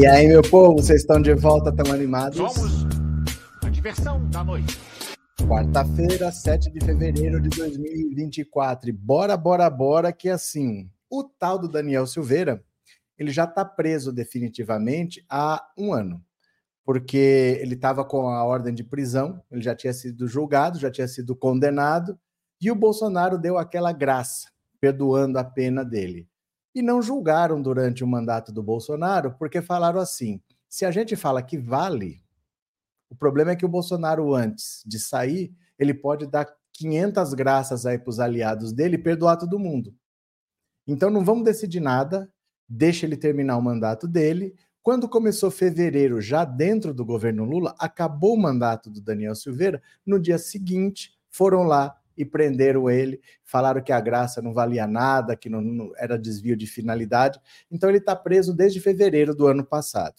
E aí, meu povo, vocês estão de volta, tão animados? Somos a diversão da noite. Quarta-feira, 7 de fevereiro de 2024. E bora, bora, bora, que assim, o tal do Daniel Silveira, ele já está preso definitivamente há um ano. Porque ele estava com a ordem de prisão, ele já tinha sido julgado, já tinha sido condenado, e o Bolsonaro deu aquela graça, perdoando a pena dele e não julgaram durante o mandato do Bolsonaro, porque falaram assim: se a gente fala que vale, o problema é que o Bolsonaro, antes de sair, ele pode dar 500 graças aí para os aliados dele e perdoar todo mundo. Então não vamos decidir nada, deixa ele terminar o mandato dele. Quando começou fevereiro, já dentro do governo Lula, acabou o mandato do Daniel Silveira, no dia seguinte foram lá e prenderam ele, falaram que a graça não valia nada, que não, não era desvio de finalidade. Então ele está preso desde fevereiro do ano passado.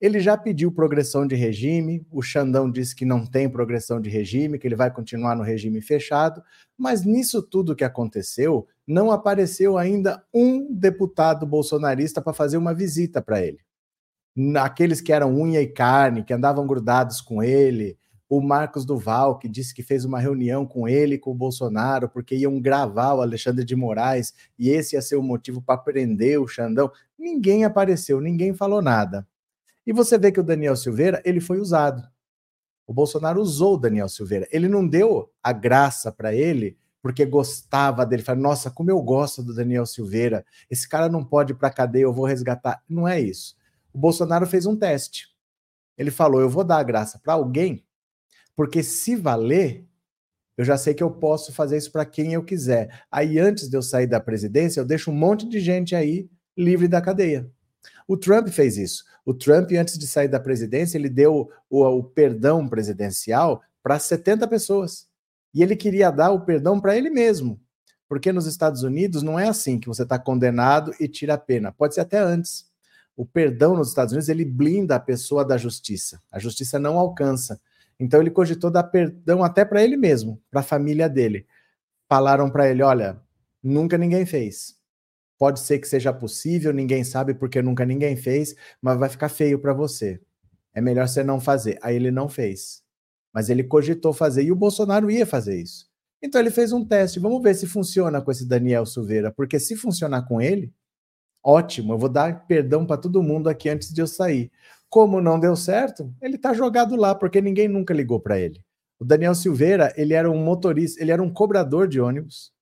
Ele já pediu progressão de regime, o Xandão disse que não tem progressão de regime, que ele vai continuar no regime fechado, mas nisso tudo que aconteceu, não apareceu ainda um deputado bolsonarista para fazer uma visita para ele. Aqueles que eram unha e carne, que andavam grudados com ele, o Marcos Duval, que disse que fez uma reunião com ele, com o Bolsonaro, porque iam gravar o Alexandre de Moraes e esse ia ser o motivo para prender o Xandão. Ninguém apareceu, ninguém falou nada. E você vê que o Daniel Silveira, ele foi usado. O Bolsonaro usou o Daniel Silveira. Ele não deu a graça para ele porque gostava dele. Falou, nossa, como eu gosto do Daniel Silveira. Esse cara não pode ir para cadeia, eu vou resgatar. Não é isso. O Bolsonaro fez um teste. Ele falou, eu vou dar a graça para alguém porque se valer, eu já sei que eu posso fazer isso para quem eu quiser. Aí, antes de eu sair da presidência, eu deixo um monte de gente aí livre da cadeia. O Trump fez isso. O Trump, antes de sair da presidência, ele deu o, o perdão presidencial para 70 pessoas. E ele queria dar o perdão para ele mesmo. Porque nos Estados Unidos não é assim que você está condenado e tira a pena. Pode ser até antes. O perdão nos Estados Unidos ele blinda a pessoa da justiça. A justiça não alcança. Então ele cogitou dar perdão até para ele mesmo, para a família dele. Falaram para ele: olha, nunca ninguém fez. Pode ser que seja possível, ninguém sabe porque nunca ninguém fez, mas vai ficar feio para você. É melhor você não fazer. Aí ele não fez. Mas ele cogitou fazer e o Bolsonaro ia fazer isso. Então ele fez um teste. Vamos ver se funciona com esse Daniel Silveira, porque se funcionar com ele, ótimo, eu vou dar perdão para todo mundo aqui antes de eu sair. Como não deu certo, ele está jogado lá porque ninguém nunca ligou para ele. O Daniel Silveira, ele era um motorista, ele era um cobrador de ônibus.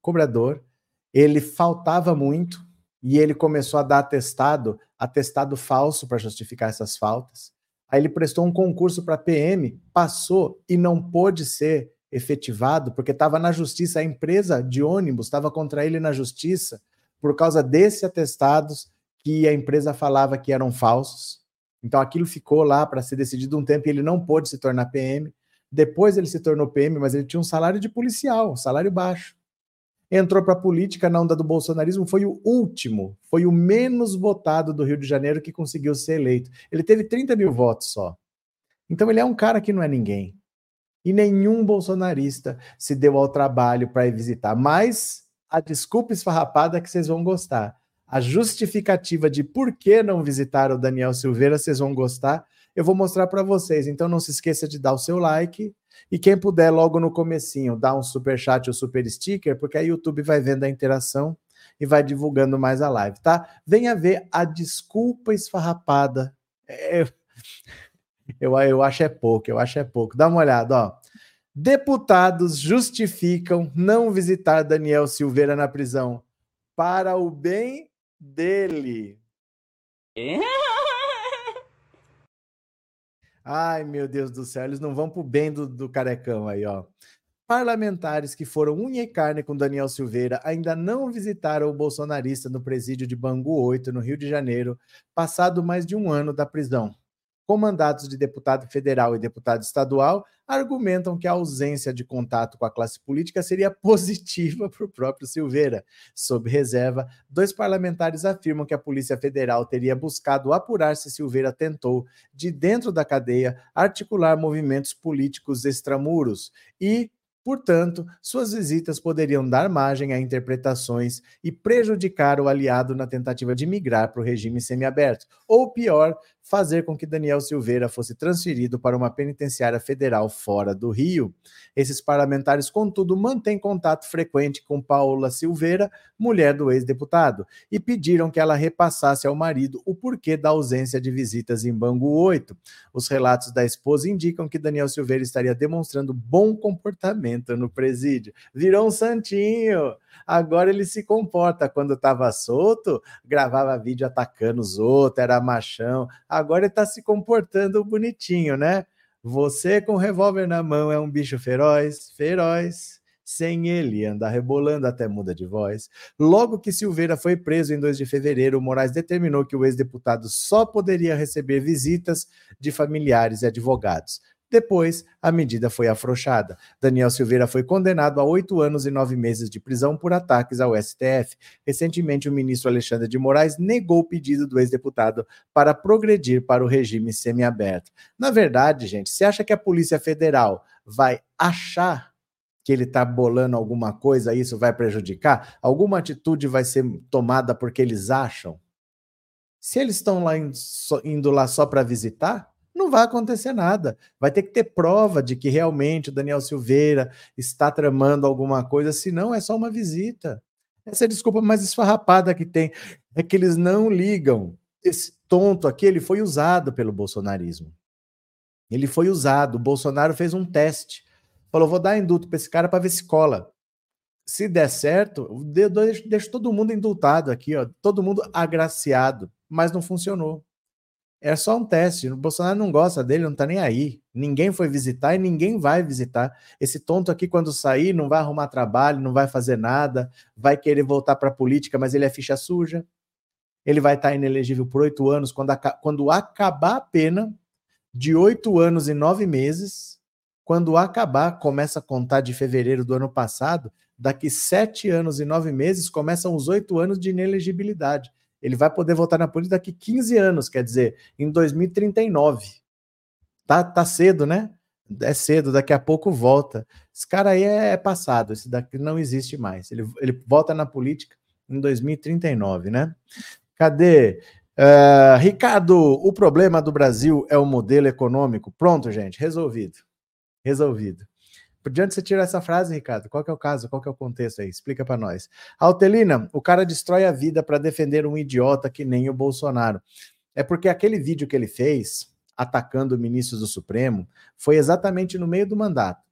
Cobrador. Ele faltava muito e ele começou a dar atestado, atestado falso para justificar essas faltas. Aí ele prestou um concurso para PM, passou e não pôde ser efetivado porque estava na justiça, a empresa de ônibus estava contra ele na justiça por causa desses atestados que a empresa falava que eram falsos. Então aquilo ficou lá para ser decidido um tempo e ele não pôde se tornar PM. Depois ele se tornou PM, mas ele tinha um salário de policial, um salário baixo. Entrou para a política na onda do bolsonarismo, foi o último, foi o menos votado do Rio de Janeiro que conseguiu ser eleito. Ele teve 30 mil votos só. Então ele é um cara que não é ninguém. E nenhum bolsonarista se deu ao trabalho para ir visitar. Mas a desculpa esfarrapada é que vocês vão gostar a justificativa de por que não visitar o Daniel Silveira, vocês vão gostar. Eu vou mostrar para vocês. Então não se esqueça de dar o seu like e quem puder logo no comecinho dar um super chat ou super sticker, porque aí o YouTube vai vendo a interação e vai divulgando mais a live, tá? Venha ver a desculpa esfarrapada. É, eu, eu acho é pouco, eu acho é pouco. Dá uma olhada, ó. Deputados justificam não visitar Daniel Silveira na prisão para o bem dele. Ai, meu Deus do céu, eles não vão pro bem do, do carecão aí, ó. Parlamentares que foram unha e carne com Daniel Silveira ainda não visitaram o bolsonarista no presídio de Bangu 8, no Rio de Janeiro, passado mais de um ano da prisão com mandatos de deputado federal e deputado estadual, argumentam que a ausência de contato com a classe política seria positiva para o próprio Silveira. Sob reserva, dois parlamentares afirmam que a Polícia Federal teria buscado apurar se Silveira tentou, de dentro da cadeia, articular movimentos políticos extramuros e Portanto, suas visitas poderiam dar margem a interpretações e prejudicar o aliado na tentativa de migrar para o regime semiaberto, ou pior, fazer com que Daniel Silveira fosse transferido para uma penitenciária federal fora do Rio. Esses parlamentares, contudo, mantêm contato frequente com Paula Silveira, mulher do ex-deputado, e pediram que ela repassasse ao marido o porquê da ausência de visitas em Bangu 8. Os relatos da esposa indicam que Daniel Silveira estaria demonstrando bom comportamento no presídio. Virou um santinho! Agora ele se comporta. Quando estava solto, gravava vídeo atacando os outros, era machão. Agora está se comportando bonitinho, né? Você com revólver na mão é um bicho feroz, feroz. Sem ele, anda rebolando até muda de voz. Logo que Silveira foi preso em 2 de fevereiro, Moraes determinou que o ex-deputado só poderia receber visitas de familiares e advogados. Depois, a medida foi afrouxada. Daniel Silveira foi condenado a oito anos e nove meses de prisão por ataques ao STF. Recentemente, o ministro Alexandre de Moraes negou o pedido do ex-deputado para progredir para o regime semiaberto. Na verdade, gente, você acha que a Polícia Federal vai achar que ele está bolando alguma coisa, isso vai prejudicar? Alguma atitude vai ser tomada porque eles acham? Se eles estão lá indo lá só para visitar, não vai acontecer nada. Vai ter que ter prova de que realmente o Daniel Silveira está tramando alguma coisa, senão é só uma visita. Essa é desculpa mais esfarrapada que tem. É que eles não ligam. Esse tonto aqui, ele foi usado pelo bolsonarismo. Ele foi usado. O Bolsonaro fez um teste. Falou: vou dar indulto para esse cara para ver se cola. Se der certo, deixo todo mundo indultado aqui, ó, todo mundo agraciado, mas não funcionou. É só um teste. O Bolsonaro não gosta dele, não tá nem aí. Ninguém foi visitar e ninguém vai visitar. Esse tonto aqui, quando sair, não vai arrumar trabalho, não vai fazer nada, vai querer voltar para a política, mas ele é ficha suja. Ele vai estar tá inelegível por oito anos. Quando, quando acabar a pena de oito anos e nove meses, quando acabar, começa a contar de fevereiro do ano passado, daqui sete anos e nove meses, começam os oito anos de inelegibilidade. Ele vai poder voltar na política daqui 15 anos, quer dizer, em 2039. Tá, tá cedo, né? É cedo, daqui a pouco volta. Esse cara aí é passado, esse daqui não existe mais. Ele, ele volta na política em 2039, né? Cadê? Uh, Ricardo, o problema do Brasil é o modelo econômico. Pronto, gente, resolvido. Resolvido. De onde você tira essa frase, Ricardo? Qual é o caso? Qual é o contexto aí? Explica para nós. Altelina, o cara destrói a vida para defender um idiota que nem o Bolsonaro. É porque aquele vídeo que ele fez, atacando ministros do Supremo, foi exatamente no meio do mandato.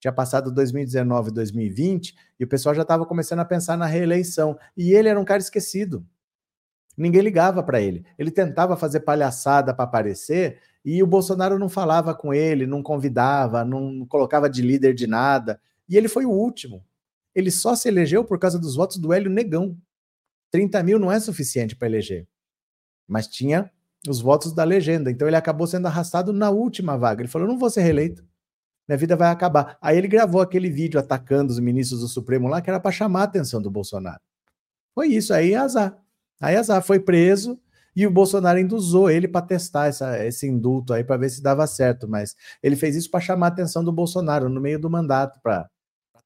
Tinha passado 2019 e 2020 e o pessoal já estava começando a pensar na reeleição. E ele era um cara esquecido. Ninguém ligava para ele. Ele tentava fazer palhaçada para aparecer e o Bolsonaro não falava com ele, não convidava, não colocava de líder de nada. E ele foi o último. Ele só se elegeu por causa dos votos do Hélio Negão. 30 mil não é suficiente para eleger. Mas tinha os votos da legenda. Então ele acabou sendo arrastado na última vaga. Ele falou: não vou ser reeleito. Minha vida vai acabar. Aí ele gravou aquele vídeo atacando os ministros do Supremo lá, que era para chamar a atenção do Bolsonaro. Foi isso. Aí azar. Aí azar. Foi preso e o Bolsonaro ainda usou ele para testar essa, esse indulto aí para ver se dava certo, mas ele fez isso para chamar a atenção do Bolsonaro no meio do mandato para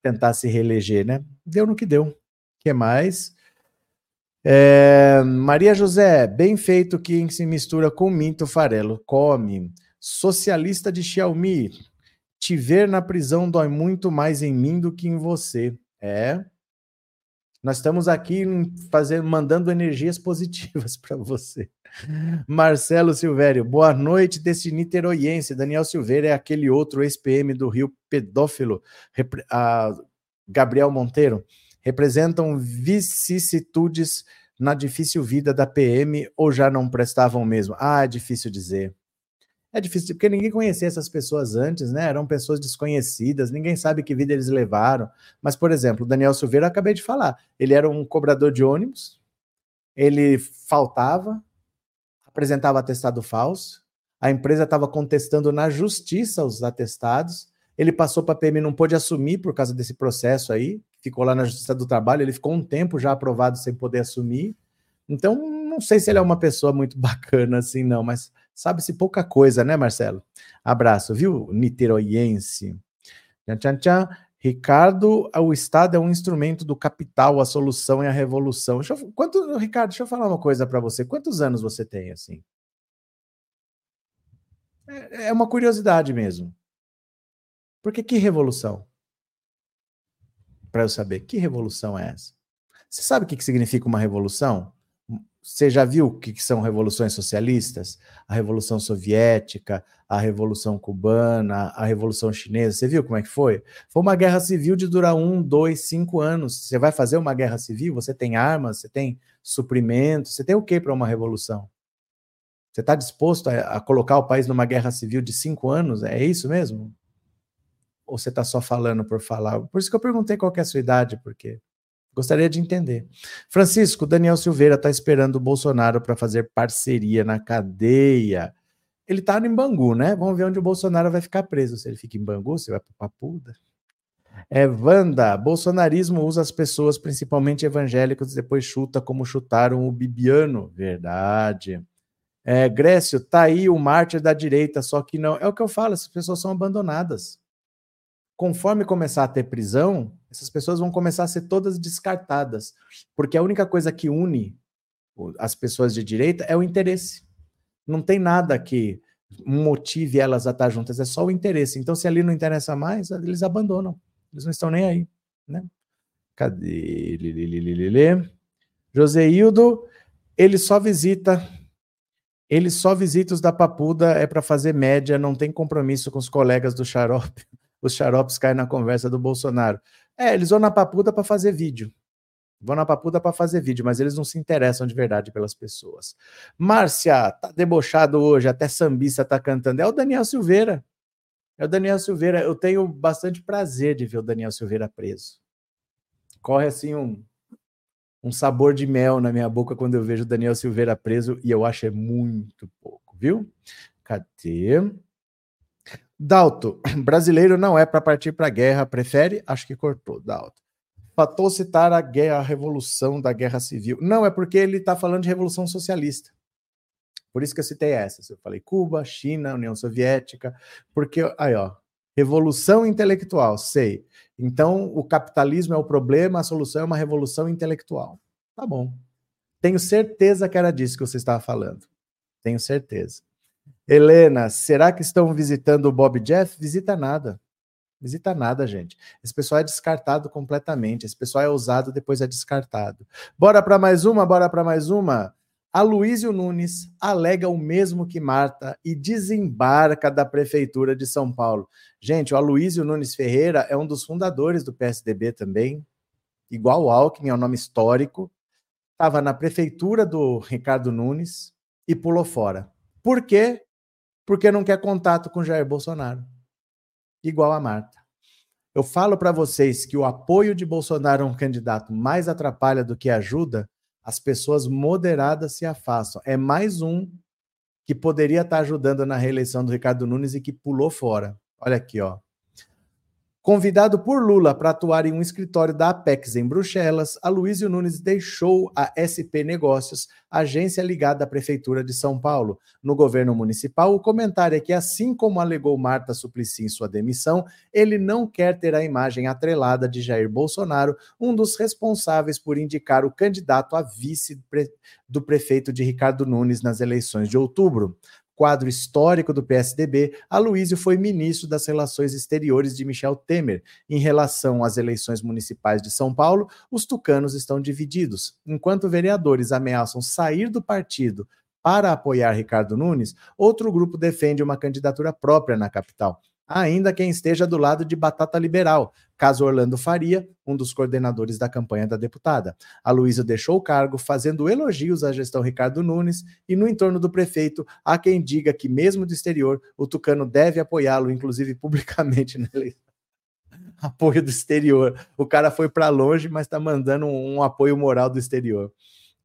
tentar se reeleger, né? Deu no que deu. O que mais? É, Maria José, bem feito quem se mistura com Minto Farelo. Come. Socialista de Xiaomi, te ver na prisão dói muito mais em mim do que em você. É, nós estamos aqui fazendo, mandando energias positivas para você. Marcelo Silvério, boa noite desse niteroiense. Daniel Silveira é aquele outro ex-PM do Rio pedófilo. Gabriel Monteiro. Representam vicissitudes na difícil vida da PM ou já não prestavam mesmo? Ah, é difícil dizer. É difícil, porque ninguém conhecia essas pessoas antes, né? Eram pessoas desconhecidas, ninguém sabe que vida eles levaram. Mas, por exemplo, o Daniel Silveira, eu acabei de falar, ele era um cobrador de ônibus, ele faltava, apresentava atestado falso, a empresa estava contestando na justiça os atestados, ele passou para a PM, não pôde assumir por causa desse processo aí, ficou lá na Justiça do Trabalho, ele ficou um tempo já aprovado sem poder assumir. Então, não sei se ele é uma pessoa muito bacana assim, não, mas Sabe-se pouca coisa, né, Marcelo? Abraço, viu, niteroiense? Tchan, tchan, tchan. Ricardo, o Estado é um instrumento do capital, a solução é a revolução. Deixa eu, quanto, Ricardo, deixa eu falar uma coisa para você. Quantos anos você tem, assim? É, é uma curiosidade mesmo. Porque que revolução? Para eu saber, que revolução é essa? Você sabe o que significa uma revolução? Você já viu o que são revoluções socialistas? A Revolução Soviética, a Revolução Cubana, a Revolução Chinesa. Você viu como é que foi? Foi uma guerra civil de durar um, dois, cinco anos. Você vai fazer uma guerra civil? Você tem armas, você tem suprimentos, você tem o que para uma revolução? Você está disposto a, a, colocar o país numa guerra civil de cinco anos? É isso mesmo? Ou você está só falando por falar? Por isso que eu perguntei qual é a sua idade, porque Gostaria de entender. Francisco, Daniel Silveira está esperando o Bolsonaro para fazer parceria na cadeia. Ele está em Bangu, né? Vamos ver onde o Bolsonaro vai ficar preso. Se ele fica em Bangu, se vai para Papuda. É, Wanda, bolsonarismo usa as pessoas, principalmente evangélicos, e depois chuta como chutaram o Bibiano. Verdade. É, Grécio, tá aí o mártir da direita, só que não. É o que eu falo, essas pessoas são abandonadas conforme começar a ter prisão, essas pessoas vão começar a ser todas descartadas, porque a única coisa que une as pessoas de direita é o interesse. Não tem nada que motive elas a estar juntas, é só o interesse. Então, se ali não interessa mais, eles abandonam. Eles não estão nem aí, né? Cadê? Joseildo, ele só visita ele só visita os da Papuda é para fazer média, não tem compromisso com os colegas do xarope os xaropes caem na conversa do Bolsonaro. É, eles vão na papuda para fazer vídeo. Vão na papuda para fazer vídeo, mas eles não se interessam de verdade pelas pessoas. Márcia, tá debochado hoje, até sambista tá cantando. É o Daniel Silveira. É o Daniel Silveira. Eu tenho bastante prazer de ver o Daniel Silveira preso. Corre assim um, um sabor de mel na minha boca quando eu vejo o Daniel Silveira preso e eu acho é muito pouco, viu? Cadê? Dalto, brasileiro não é para partir para a guerra, prefere? Acho que cortou, Dalto. Faltou citar a guerra, a revolução da guerra civil. Não, é porque ele está falando de revolução socialista. Por isso que eu citei essa. Eu falei Cuba, China, União Soviética, porque aí, ó, revolução intelectual, sei. Então, o capitalismo é o problema, a solução é uma revolução intelectual. Tá bom. Tenho certeza que era disso que você estava falando. Tenho certeza. Helena, será que estão visitando o Bob Jeff? Visita nada. Visita nada, gente. Esse pessoal é descartado completamente. Esse pessoal é usado, depois é descartado. Bora para mais uma, bora para mais uma. Aloysio Nunes alega o mesmo que Marta e desembarca da Prefeitura de São Paulo. Gente, o Aloysio Nunes Ferreira é um dos fundadores do PSDB também, igual o Alckmin, é um nome histórico. Estava na Prefeitura do Ricardo Nunes e pulou fora. Por quê? Porque não quer contato com Jair Bolsonaro. Igual a Marta. Eu falo para vocês que o apoio de Bolsonaro a um candidato mais atrapalha do que ajuda, as pessoas moderadas se afastam. É mais um que poderia estar ajudando na reeleição do Ricardo Nunes e que pulou fora. Olha aqui, ó. Convidado por Lula para atuar em um escritório da Apex em Bruxelas, Aloysio Nunes deixou a SP Negócios, agência ligada à Prefeitura de São Paulo. No governo municipal, o comentário é que, assim como alegou Marta Suplicy em sua demissão, ele não quer ter a imagem atrelada de Jair Bolsonaro, um dos responsáveis por indicar o candidato a vice do prefeito de Ricardo Nunes nas eleições de outubro quadro histórico do PSDB, Aloysio foi ministro das Relações Exteriores de Michel Temer. Em relação às eleições municipais de São Paulo, os tucanos estão divididos. Enquanto vereadores ameaçam sair do partido para apoiar Ricardo Nunes, outro grupo defende uma candidatura própria na capital. Ainda quem esteja do lado de Batata Liberal, caso Orlando Faria, um dos coordenadores da campanha da deputada. A Luísa deixou o cargo, fazendo elogios à gestão Ricardo Nunes, e no entorno do prefeito, há quem diga que, mesmo do exterior, o Tucano deve apoiá-lo, inclusive publicamente na eleição apoio do exterior. O cara foi para longe, mas está mandando um, um, apoio moral do exterior.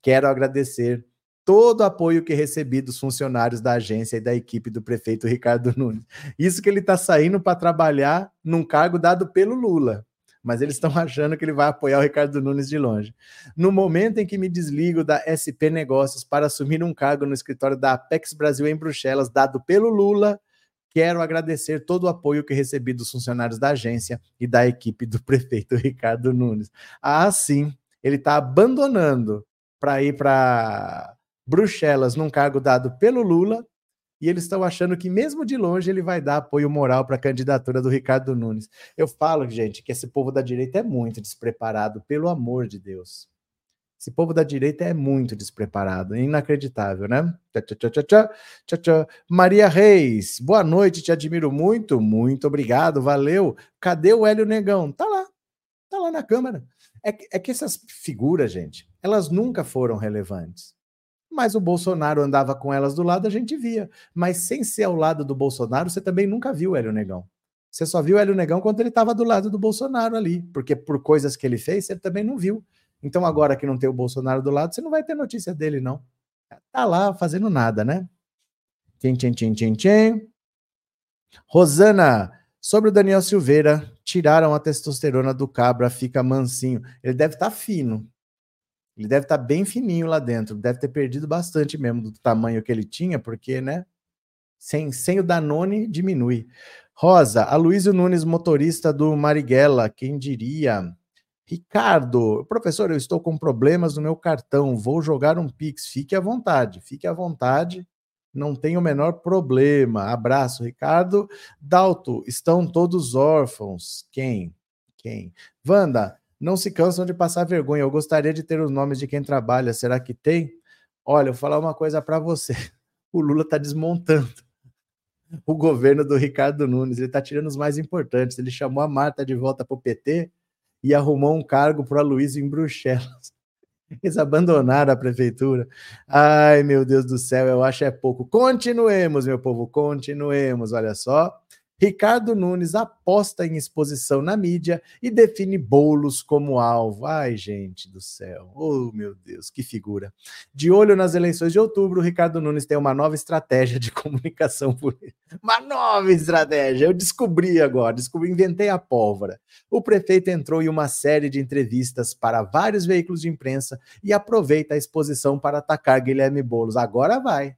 Quero agradecer todo o apoio que recebi dos funcionários da agência e da equipe do prefeito Ricardo Nunes. Isso que ele está saindo para trabalhar num cargo dado pelo Lula. Mas eles estão achando que ele vai apoiar o Ricardo Nunes de longe. No momento em que me desligo da SP Negócios para assumir um cargo no escritório da Apex Brasil em Bruxelas, dado pelo Lula, quero agradecer todo o apoio que recebi dos funcionários da agência e da equipe do prefeito Ricardo Nunes. Ah, sim, ele está abandonando para ir para Bruxelas num cargo dado pelo Lula, e eles estão achando que, mesmo de longe, ele vai dar apoio moral para a candidatura do Ricardo Nunes. Eu falo, gente, que esse povo da direita é muito despreparado, pelo amor de Deus. Esse povo da direita é muito despreparado, é inacreditável, né? Tchá, tchá, tchá, Maria Reis, boa noite, te admiro muito, muito obrigado, valeu. Cadê o Hélio Negão? Tá lá, tá lá na Câmara. É é que essas figuras, gente, elas nunca foram relevantes mas o Bolsonaro andava com elas do lado, a gente via. Mas sem ser ao lado do Bolsonaro, você também nunca viu Hélio Negão. Você só viu Hélio Negão quando ele estava do lado do Bolsonaro ali, porque por coisas que ele fez, você também não viu. Então, agora que não tem o Bolsonaro do lado, você não vai ter notícia dele, não. Tá lá fazendo nada, né? Tchim, tchim, tchim, tchim, tchim. Rosana, sobre o Daniel Silveira, tiraram a testosterona do cabra, fica mansinho. Ele deve estar tá fino. Ele deve estar tá bem fininho lá dentro, deve ter perdido bastante mesmo do tamanho que ele tinha, porque, né? Sem, sem o Danone, diminui. Rosa, Aloysio Nunes, motorista do Marighella, quem diria? Ricardo, professor, eu estou com problemas no meu cartão, vou jogar um Pix. Fique à vontade, fique à vontade, não tem o menor problema. Abraço, Ricardo. Dalto, estão todos órfãos. Quem? Quem? Wanda, não se cansam de passar vergonha. Eu gostaria de ter os nomes de quem trabalha. Será que tem? Olha, eu vou falar uma coisa para você. O Lula está desmontando o governo do Ricardo Nunes. Ele está tirando os mais importantes. Ele chamou a Marta de volta para o PT e arrumou um cargo para Luiz em Bruxelas. Eles abandonaram a prefeitura. Ai, meu Deus do céu, eu acho é pouco. Continuemos, meu povo, continuemos. Olha só. Ricardo Nunes aposta em exposição na mídia e define bolos como alvo. Ai, gente do céu. Oh, meu Deus, que figura. De olho nas eleições de outubro, Ricardo Nunes tem uma nova estratégia de comunicação política. Uma nova estratégia. Eu descobri agora, descobri, inventei a pólvora. O prefeito entrou em uma série de entrevistas para vários veículos de imprensa e aproveita a exposição para atacar Guilherme Bolos. Agora vai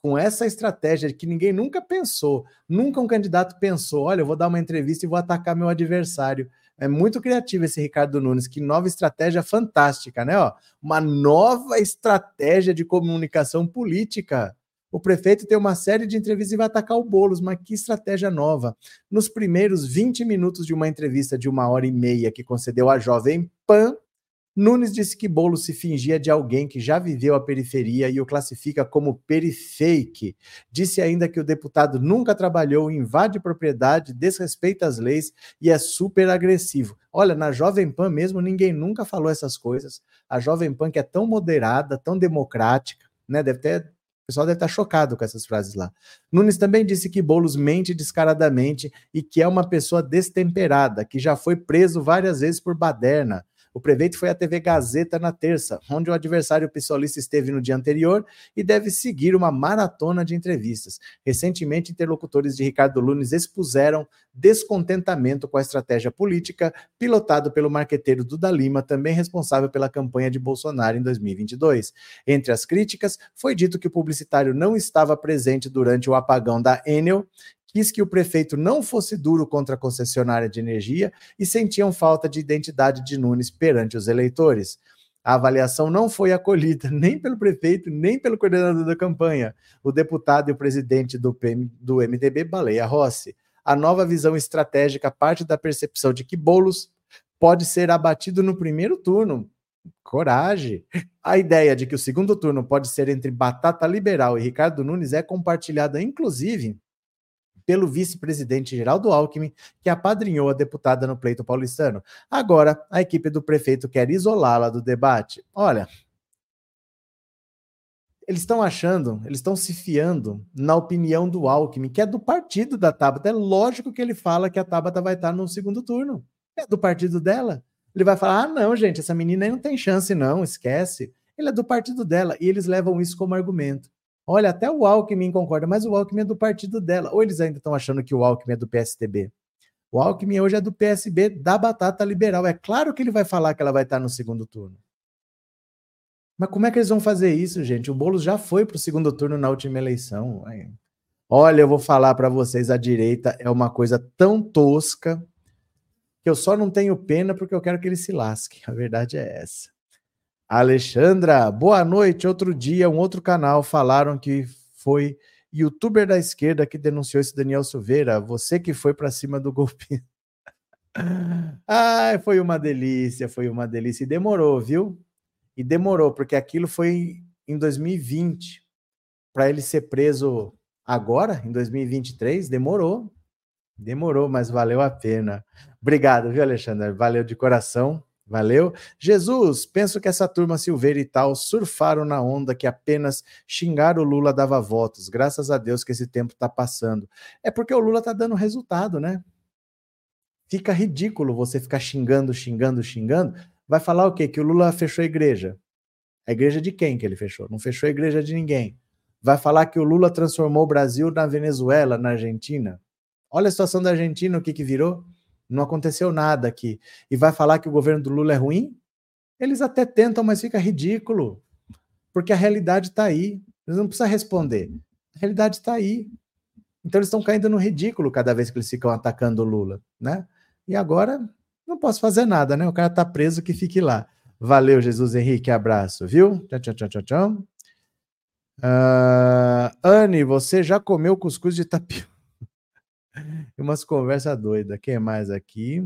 com essa estratégia que ninguém nunca pensou, nunca um candidato pensou, olha, eu vou dar uma entrevista e vou atacar meu adversário. É muito criativo esse Ricardo Nunes, que nova estratégia fantástica, né? Ó, uma nova estratégia de comunicação política. O prefeito tem uma série de entrevistas e vai atacar o Boulos, mas que estratégia nova. Nos primeiros 20 minutos de uma entrevista de uma hora e meia que concedeu à Jovem Pan, Nunes disse que Bolo se fingia de alguém que já viveu a periferia e o classifica como perifake. Disse ainda que o deputado nunca trabalhou, invade propriedade, desrespeita as leis e é super agressivo. Olha, na Jovem Pan mesmo ninguém nunca falou essas coisas. A Jovem Pan que é tão moderada, tão democrática, né? Deve ter o pessoal deve estar chocado com essas frases lá. Nunes também disse que Boulos mente descaradamente e que é uma pessoa destemperada, que já foi preso várias vezes por baderna. O prefeito foi à TV Gazeta na terça, onde o adversário pissolista esteve no dia anterior e deve seguir uma maratona de entrevistas. Recentemente, interlocutores de Ricardo Nunes expuseram descontentamento com a estratégia política pilotado pelo marqueteiro Duda Lima, também responsável pela campanha de Bolsonaro em 2022. Entre as críticas, foi dito que o publicitário não estava presente durante o apagão da Enel quis que o prefeito não fosse duro contra a concessionária de energia e sentiam falta de identidade de Nunes perante os eleitores. A avaliação não foi acolhida nem pelo prefeito, nem pelo coordenador da campanha, o deputado e o presidente do, PM, do MDB, Baleia Rossi. A nova visão estratégica parte da percepção de que Bolos pode ser abatido no primeiro turno. Coragem! A ideia de que o segundo turno pode ser entre Batata Liberal e Ricardo Nunes é compartilhada, inclusive, pelo vice-presidente Geraldo Alckmin, que apadrinhou a deputada no pleito paulistano. Agora, a equipe do prefeito quer isolá-la do debate. Olha, eles estão achando, eles estão se fiando na opinião do Alckmin, que é do partido da Tabata. É lógico que ele fala que a Tabata vai estar no segundo turno. É do partido dela. Ele vai falar: ah, não, gente, essa menina aí não tem chance, não, esquece. Ele é do partido dela. E eles levam isso como argumento. Olha, até o Alckmin concorda, mas o Alckmin é do partido dela. Ou eles ainda estão achando que o Alckmin é do PSDB? O Alckmin hoje é do PSB da Batata Liberal. É claro que ele vai falar que ela vai estar no segundo turno. Mas como é que eles vão fazer isso, gente? O Boulos já foi para o segundo turno na última eleição. Olha, eu vou falar para vocês, a direita é uma coisa tão tosca que eu só não tenho pena porque eu quero que ele se lasque. A verdade é essa. Alexandra, boa noite. Outro dia, um outro canal falaram que foi youtuber da esquerda que denunciou esse Daniel Silveira. Você que foi para cima do golpe. Ai, foi uma delícia, foi uma delícia. E demorou, viu? E demorou, porque aquilo foi em 2020. Para ele ser preso agora, em 2023, demorou. Demorou, mas valeu a pena. Obrigado, viu, Alexandre? Valeu de coração. Valeu. Jesus, penso que essa turma Silveira e tal surfaram na onda que apenas xingar o Lula dava votos. Graças a Deus que esse tempo está passando. É porque o Lula está dando resultado, né? Fica ridículo você ficar xingando, xingando, xingando. Vai falar o quê? Que o Lula fechou a igreja. A igreja de quem que ele fechou? Não fechou a igreja de ninguém. Vai falar que o Lula transformou o Brasil na Venezuela, na Argentina. Olha a situação da Argentina, o que, que virou não aconteceu nada aqui. E vai falar que o governo do Lula é ruim? Eles até tentam, mas fica ridículo. Porque a realidade está aí. Eles não precisam responder. A realidade está aí. Então eles estão caindo no ridículo cada vez que eles ficam atacando o Lula, né? E agora não posso fazer nada, né? O cara está preso, que fique lá. Valeu, Jesus Henrique, abraço, viu? Tchau, tchau, tchau, tchau, tchau. Uh, Anne, você já comeu cuscuz de tapioca? Umas conversas doidas. Quem mais aqui?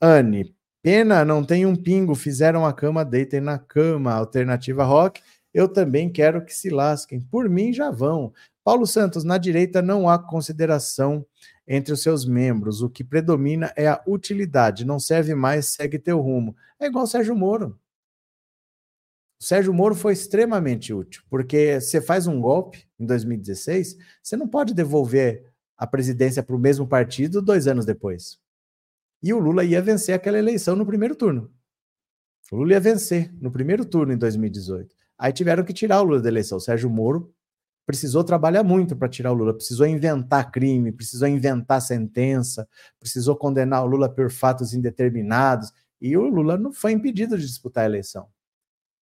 Anne, pena, não tem um pingo. Fizeram a cama, deitem na cama. Alternativa rock. Eu também quero que se lasquem. Por mim, já vão. Paulo Santos, na direita não há consideração entre os seus membros. O que predomina é a utilidade. Não serve mais, segue teu rumo. É igual Sérgio Moro. O Sérgio Moro foi extremamente útil, porque você faz um golpe em 2016, você não pode devolver a presidência para o mesmo partido dois anos depois. E o Lula ia vencer aquela eleição no primeiro turno. O Lula ia vencer no primeiro turno em 2018. Aí tiveram que tirar o Lula da eleição. O Sérgio Moro precisou trabalhar muito para tirar o Lula, precisou inventar crime, precisou inventar sentença, precisou condenar o Lula por fatos indeterminados. E o Lula não foi impedido de disputar a eleição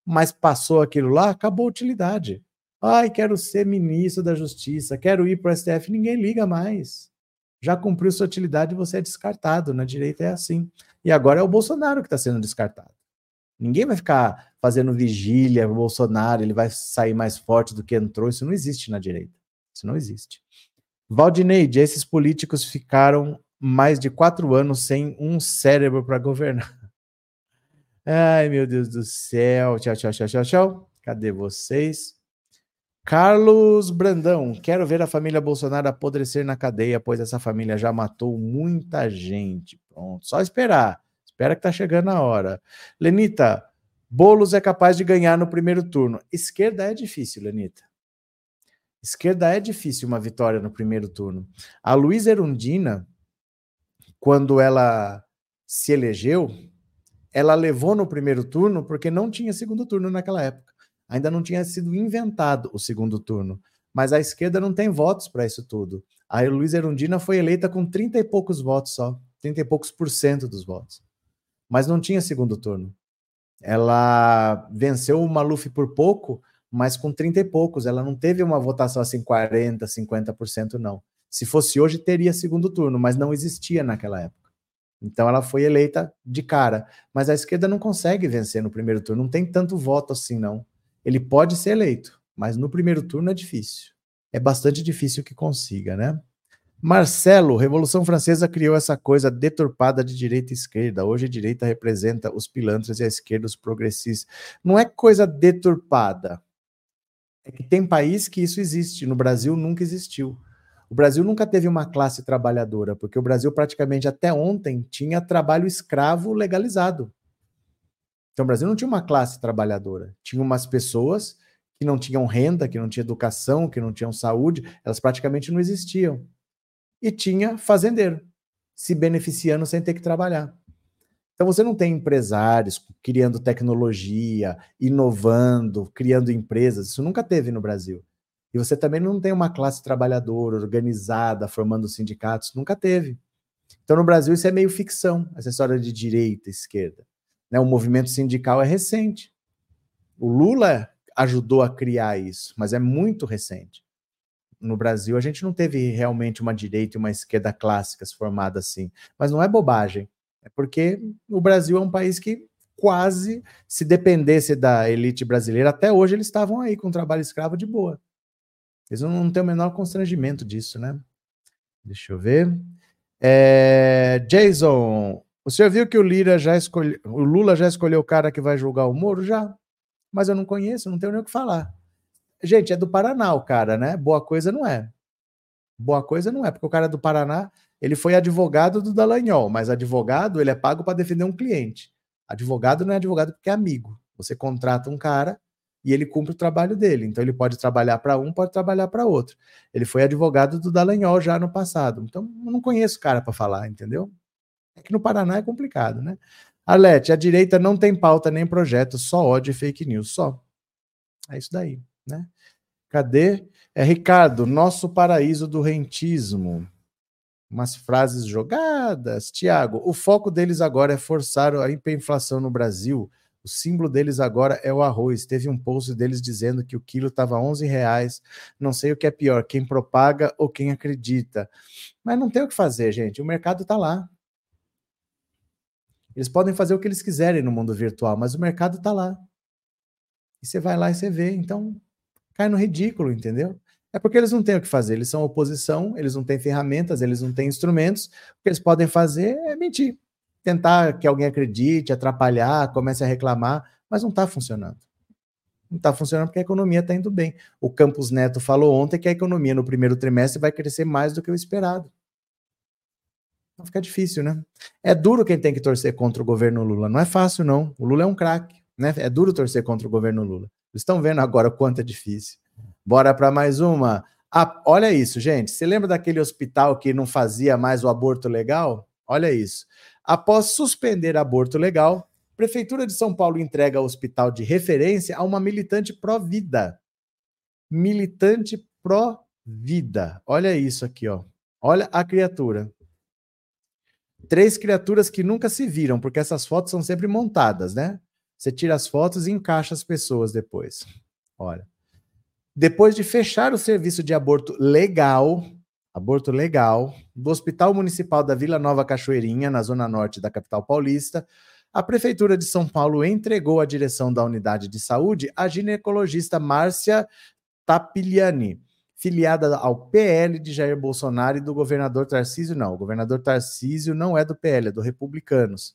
mas passou aquilo lá, acabou a utilidade. Ai, quero ser ministro da Justiça, quero ir para o STF, ninguém liga mais. Já cumpriu sua utilidade, você é descartado. Na direita é assim. E agora é o Bolsonaro que está sendo descartado. Ninguém vai ficar fazendo vigília o Bolsonaro, ele vai sair mais forte do que entrou. Isso não existe na direita. Isso não existe. Valdineide, esses políticos ficaram mais de quatro anos sem um cérebro para governar. Ai, meu Deus do céu. Tchau, tchau, tchau, tchau, tchau. Cadê vocês? Carlos Brandão, quero ver a família Bolsonaro apodrecer na cadeia, pois essa família já matou muita gente. Pronto, só esperar. Espera que tá chegando a hora. Lenita, Bolos é capaz de ganhar no primeiro turno. Esquerda é difícil, Lenita. Esquerda é difícil uma vitória no primeiro turno. A Luísa Erundina, quando ela se elegeu, ela levou no primeiro turno porque não tinha segundo turno naquela época. Ainda não tinha sido inventado o segundo turno. Mas a esquerda não tem votos para isso tudo. A Luísa Erundina foi eleita com 30 e poucos votos só, 30 e poucos por cento dos votos. Mas não tinha segundo turno. Ela venceu o Maluf por pouco, mas com 30 e poucos. Ela não teve uma votação assim 40, 50%, não. Se fosse hoje, teria segundo turno, mas não existia naquela época. Então ela foi eleita de cara. Mas a esquerda não consegue vencer no primeiro turno, não tem tanto voto assim, não. Ele pode ser eleito, mas no primeiro turno é difícil. É bastante difícil que consiga, né? Marcelo, Revolução Francesa criou essa coisa deturpada de direita e esquerda. Hoje a direita representa os pilantras e a esquerda os progressistas. Não é coisa deturpada. É que tem país que isso existe. No Brasil nunca existiu. O Brasil nunca teve uma classe trabalhadora, porque o Brasil praticamente até ontem tinha trabalho escravo legalizado. Então o Brasil não tinha uma classe trabalhadora, tinha umas pessoas que não tinham renda, que não tinham educação, que não tinham saúde, elas praticamente não existiam. E tinha fazendeiro, se beneficiando sem ter que trabalhar. Então você não tem empresários criando tecnologia, inovando, criando empresas, isso nunca teve no Brasil. E você também não tem uma classe trabalhadora organizada, formando sindicatos, nunca teve. Então no Brasil isso é meio ficção, essa história de direita, esquerda. Né? O movimento sindical é recente. O Lula ajudou a criar isso, mas é muito recente. No Brasil, a gente não teve realmente uma direita e uma esquerda clássicas formadas assim. Mas não é bobagem. É porque o Brasil é um país que quase, se dependesse da elite brasileira, até hoje eles estavam aí com trabalho escravo de boa. Eles não, têm o menor constrangimento disso, né? Deixa eu ver. É, Jason, senhor viu que o Lira já escolheu, o Lula já escolheu o cara que vai julgar o Moro? Já mas eu não conheço, não tenho nem o que falar. Gente, é do Paraná o cara, né? Boa coisa não é. Boa coisa não é, porque o cara do Paraná, ele foi advogado do Dallagnol, mas advogado, ele é pago para defender um cliente. Advogado não é advogado porque é amigo. Você contrata um cara e ele cumpre o trabalho dele. Então ele pode trabalhar para um, pode trabalhar para outro. Ele foi advogado do Dallagnol já no passado. Então eu não conheço o cara para falar, entendeu? É que no Paraná é complicado, né? Arlete, a direita não tem pauta nem projeto, só ódio e fake news, só. É isso daí, né? Cadê? É Ricardo, nosso paraíso do rentismo. Umas frases jogadas. Tiago, o foco deles agora é forçar a hiperinflação no Brasil. O símbolo deles agora é o arroz. Teve um post deles dizendo que o quilo estava 11 reais. Não sei o que é pior, quem propaga ou quem acredita. Mas não tem o que fazer, gente. O mercado está lá. Eles podem fazer o que eles quiserem no mundo virtual, mas o mercado está lá. E você vai lá e você vê. Então, cai no ridículo, entendeu? É porque eles não têm o que fazer. Eles são oposição, eles não têm ferramentas, eles não têm instrumentos. O que eles podem fazer é mentir. Tentar que alguém acredite, atrapalhar, comece a reclamar, mas não está funcionando. Não está funcionando porque a economia está indo bem. O Campos Neto falou ontem que a economia no primeiro trimestre vai crescer mais do que o esperado. Então fica difícil, né? É duro quem tem que torcer contra o governo Lula. Não é fácil, não. O Lula é um craque, né? É duro torcer contra o governo Lula. Estão vendo agora o quanto é difícil. Bora para mais uma. Ah, olha isso, gente. Você lembra daquele hospital que não fazia mais o aborto legal? Olha isso. Após suspender aborto legal, Prefeitura de São Paulo entrega o hospital de referência a uma militante pró-vida. Militante pró-vida. Olha isso aqui, ó. Olha a criatura. Três criaturas que nunca se viram, porque essas fotos são sempre montadas, né? Você tira as fotos e encaixa as pessoas depois. Olha. Depois de fechar o serviço de aborto legal, aborto legal, do Hospital Municipal da Vila Nova Cachoeirinha, na zona norte da capital paulista, a Prefeitura de São Paulo entregou a direção da unidade de saúde à ginecologista Márcia Tapiliani filiada ao PL de Jair Bolsonaro e do governador Tarcísio, não. O governador Tarcísio não é do PL, é do Republicanos.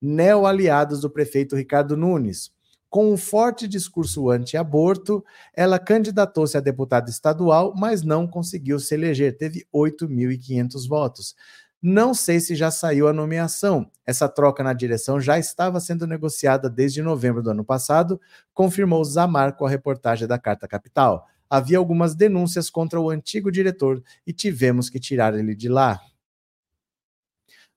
Neo-aliados do prefeito Ricardo Nunes. Com um forte discurso anti-aborto, ela candidatou-se a deputada estadual, mas não conseguiu se eleger, teve 8.500 votos. Não sei se já saiu a nomeação. Essa troca na direção já estava sendo negociada desde novembro do ano passado, confirmou Zamar com a reportagem da Carta Capital havia algumas denúncias contra o antigo diretor e tivemos que tirar ele de lá.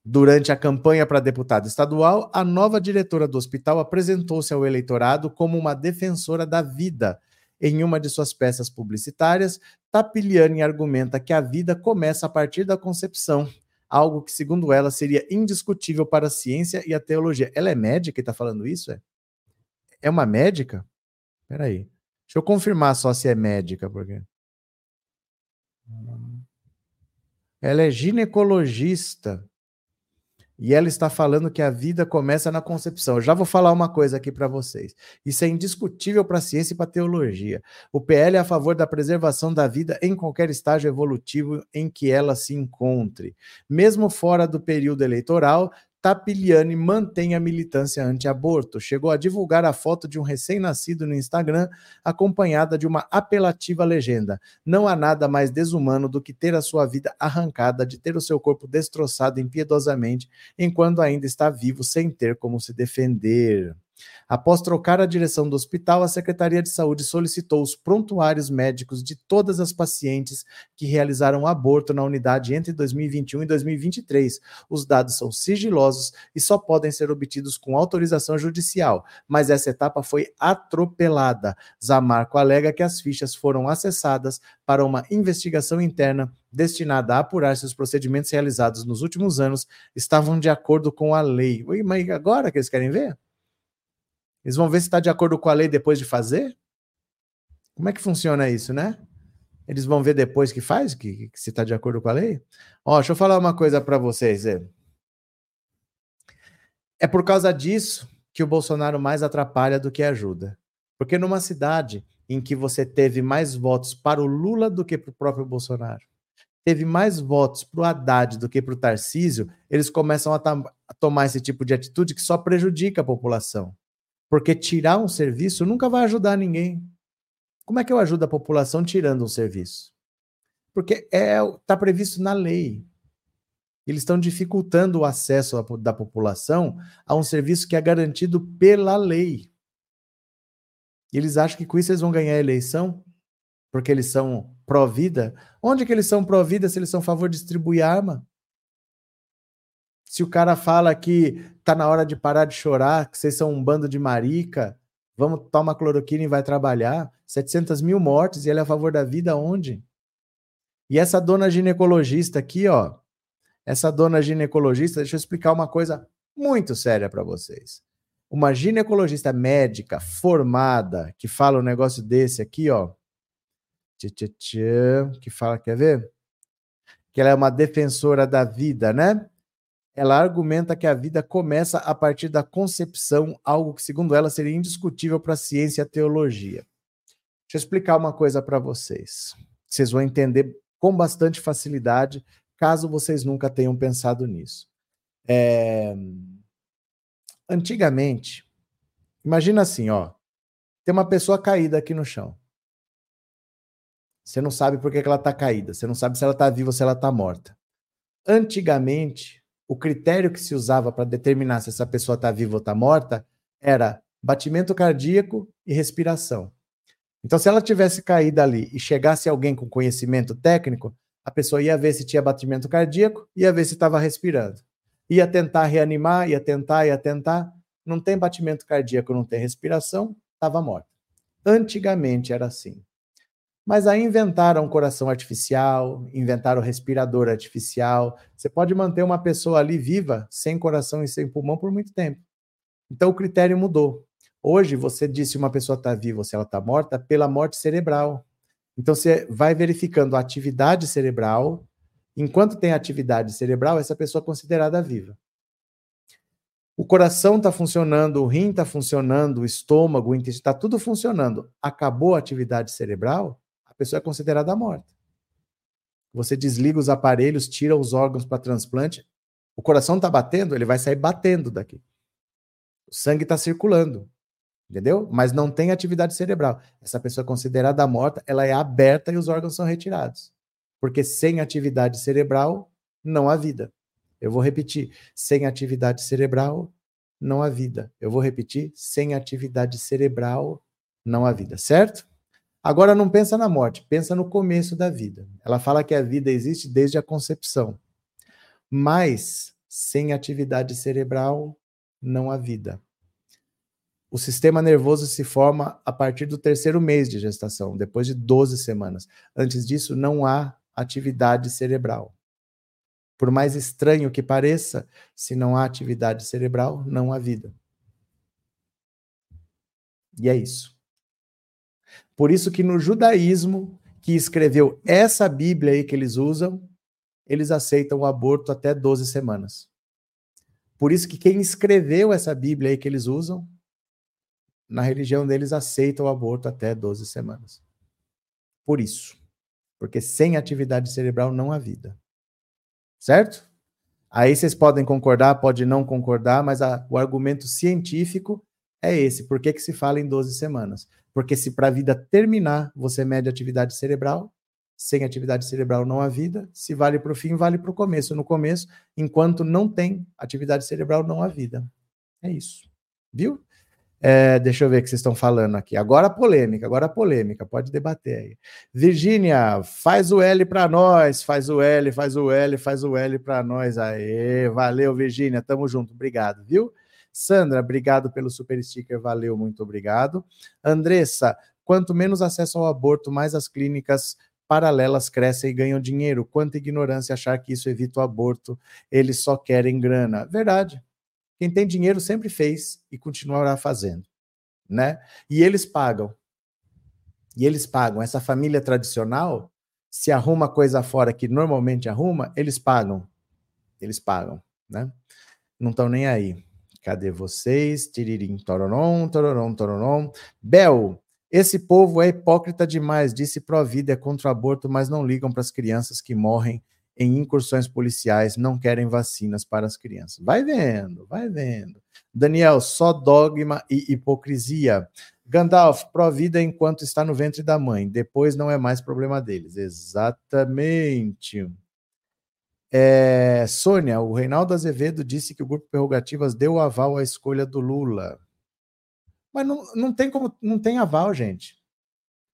Durante a campanha para deputado estadual, a nova diretora do hospital apresentou-se ao eleitorado como uma defensora da vida. Em uma de suas peças publicitárias, Tapiliani argumenta que a vida começa a partir da concepção, algo que, segundo ela, seria indiscutível para a ciência e a teologia. Ela é médica e está falando isso? É? é uma médica? Peraí. Deixa eu confirmar só se é médica, porque. Ela é ginecologista. E ela está falando que a vida começa na concepção. Eu já vou falar uma coisa aqui para vocês. Isso é indiscutível para a ciência e para a teologia. O PL é a favor da preservação da vida em qualquer estágio evolutivo em que ela se encontre. Mesmo fora do período eleitoral, Tapiliani mantém a militância anti-aborto. Chegou a divulgar a foto de um recém-nascido no Instagram, acompanhada de uma apelativa legenda. Não há nada mais desumano do que ter a sua vida arrancada, de ter o seu corpo destroçado impiedosamente, enquanto ainda está vivo, sem ter como se defender. Após trocar a direção do hospital, a Secretaria de Saúde solicitou os prontuários médicos de todas as pacientes que realizaram aborto na unidade entre 2021 e 2023. Os dados são sigilosos e só podem ser obtidos com autorização judicial, mas essa etapa foi atropelada. Zamarco alega que as fichas foram acessadas para uma investigação interna destinada a apurar se os procedimentos realizados nos últimos anos estavam de acordo com a lei. Mas agora que eles querem ver? Eles vão ver se está de acordo com a lei depois de fazer? Como é que funciona isso, né? Eles vão ver depois que faz, que, que se está de acordo com a lei? Ó, deixa eu falar uma coisa para vocês. É. é por causa disso que o Bolsonaro mais atrapalha do que ajuda. Porque numa cidade em que você teve mais votos para o Lula do que para o próprio Bolsonaro, teve mais votos para o Haddad do que para o Tarcísio, eles começam a, a tomar esse tipo de atitude que só prejudica a população. Porque tirar um serviço nunca vai ajudar ninguém. Como é que eu ajudo a população tirando um serviço? Porque é está previsto na lei. Eles estão dificultando o acesso da população a um serviço que é garantido pela lei. E eles acham que com isso eles vão ganhar a eleição? Porque eles são pró-vida? Onde que eles são pró-vida se eles são a favor de distribuir arma? Se o cara fala que tá na hora de parar de chorar, que vocês são um bando de marica, vamos tomar cloroquina e vai trabalhar. 700 mil mortes e ele é a favor da vida onde? E essa dona ginecologista aqui, ó, essa dona ginecologista, deixa eu explicar uma coisa muito séria para vocês. Uma ginecologista médica formada que fala um negócio desse aqui, ó, que fala, quer ver? Que ela é uma defensora da vida, né? Ela argumenta que a vida começa a partir da concepção, algo que, segundo ela, seria indiscutível para a ciência e a teologia. Deixa eu explicar uma coisa para vocês. Vocês vão entender com bastante facilidade, caso vocês nunca tenham pensado nisso. É... Antigamente, imagina assim, ó, tem uma pessoa caída aqui no chão. Você não sabe por que ela está caída, você não sabe se ela está viva ou se ela está morta. Antigamente, o critério que se usava para determinar se essa pessoa está viva ou está morta era batimento cardíaco e respiração. Então, se ela tivesse caído ali e chegasse alguém com conhecimento técnico, a pessoa ia ver se tinha batimento cardíaco, ia ver se estava respirando. Ia tentar reanimar, ia tentar, ia tentar. Não tem batimento cardíaco, não tem respiração, estava morta. Antigamente era assim. Mas aí inventaram um coração artificial, inventaram respirador artificial. Você pode manter uma pessoa ali viva, sem coração e sem pulmão, por muito tempo. Então o critério mudou. Hoje você diz se uma pessoa está viva ou se ela está morta pela morte cerebral. Então você vai verificando a atividade cerebral. Enquanto tem atividade cerebral, essa pessoa é considerada viva. O coração está funcionando, o rim está funcionando, o estômago, o intestino, está tudo funcionando. Acabou a atividade cerebral, pessoa é considerada morta. Você desliga os aparelhos, tira os órgãos para transplante, o coração está batendo, ele vai sair batendo daqui. O sangue está circulando, entendeu? Mas não tem atividade cerebral. Essa pessoa é considerada morta, ela é aberta e os órgãos são retirados. Porque sem atividade cerebral, não há vida. Eu vou repetir: sem atividade cerebral, não há vida. Eu vou repetir: sem atividade cerebral, não há vida, certo? Agora não pensa na morte, pensa no começo da vida. Ela fala que a vida existe desde a concepção. Mas sem atividade cerebral não há vida. O sistema nervoso se forma a partir do terceiro mês de gestação, depois de 12 semanas. Antes disso, não há atividade cerebral. Por mais estranho que pareça, se não há atividade cerebral, não há vida. E é isso. Por isso que no judaísmo, que escreveu essa Bíblia aí que eles usam, eles aceitam o aborto até 12 semanas. Por isso que quem escreveu essa Bíblia aí que eles usam, na religião deles aceita o aborto até 12 semanas. Por isso. Porque sem atividade cerebral não há vida. Certo? Aí vocês podem concordar, pode não concordar, mas a, o argumento científico é esse. Por que, que se fala em 12 semanas? Porque se para a vida terminar você mede atividade cerebral, sem atividade cerebral não há vida. Se vale para o fim, vale para o começo. No começo, enquanto não tem atividade cerebral, não há vida. É isso. Viu? É, deixa eu ver o que vocês estão falando aqui. Agora a polêmica, agora a polêmica, pode debater aí. Virgínia, faz o L para nós, faz o L, faz o L, faz o L para nós. Aê, valeu, Virgínia, tamo junto, obrigado, viu? Sandra, obrigado pelo super sticker, valeu, muito obrigado. Andressa, quanto menos acesso ao aborto, mais as clínicas paralelas crescem e ganham dinheiro. Quanta ignorância achar que isso evita o aborto, eles só querem grana. Verdade. Quem tem dinheiro sempre fez e continuará fazendo, né? E eles pagam. E eles pagam. Essa família tradicional, se arruma coisa fora que normalmente arruma, eles pagam. Eles pagam, né? Não estão nem aí. Cadê vocês? Tiririm, tororom, tororom, tororom. Bel, esse povo é hipócrita demais, disse Provida é contra o aborto, mas não ligam para as crianças que morrem em incursões policiais não querem vacinas para as crianças. Vai vendo, vai vendo. Daniel, só dogma e hipocrisia. Gandalf, pró-vida enquanto está no ventre da mãe, depois não é mais problema deles. Exatamente. É, Sônia, o Reinaldo Azevedo disse que o Grupo Prerrogativas deu aval à escolha do Lula. Mas não, não tem como, não tem aval, gente.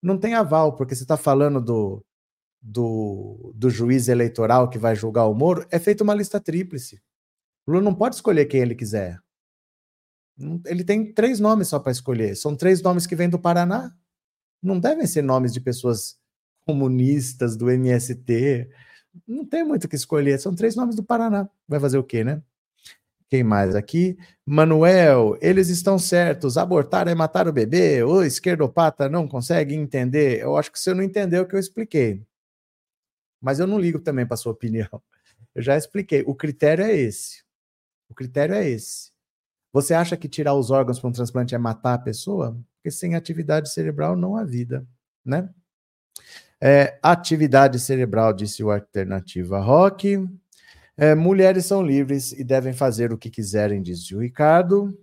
Não tem aval, porque você está falando do, do, do juiz eleitoral que vai julgar o Moro, é feita uma lista tríplice. O Lula não pode escolher quem ele quiser. Ele tem três nomes só para escolher. São três nomes que vêm do Paraná. Não devem ser nomes de pessoas comunistas do MST. Não tem muito o que escolher. São três nomes do Paraná. Vai fazer o quê, né? Quem mais aqui? Manuel, eles estão certos. Abortar é matar o bebê. O esquerdopata não consegue entender. Eu acho que você não entendeu o que eu expliquei. Mas eu não ligo também para sua opinião. Eu já expliquei. O critério é esse. O critério é esse. Você acha que tirar os órgãos para um transplante é matar a pessoa? Porque sem atividade cerebral não há vida, né? É, atividade cerebral, disse o Alternativa Rock. É, mulheres são livres e devem fazer o que quiserem, disse o Ricardo.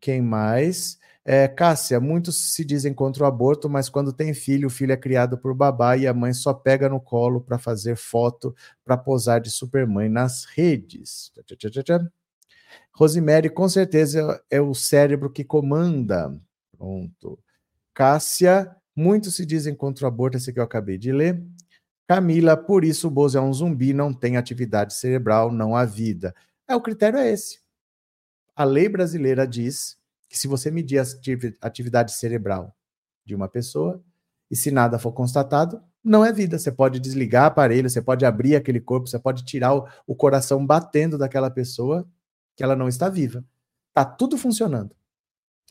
Quem mais? É, Cássia, muitos se dizem contra o aborto, mas quando tem filho, o filho é criado por babá e a mãe só pega no colo para fazer foto para posar de supermãe nas redes. Rosemary, com certeza é o cérebro que comanda. Pronto. Cássia, muitos se dizem contra o aborto, esse que eu acabei de ler. Camila, por isso o Bozo é um zumbi, não tem atividade cerebral, não há vida. É, o critério é esse. A lei brasileira diz que se você medir a atividade cerebral de uma pessoa e se nada for constatado, não é vida. Você pode desligar aparelho, você pode abrir aquele corpo, você pode tirar o, o coração batendo daquela pessoa que ela não está viva. Tá tudo funcionando.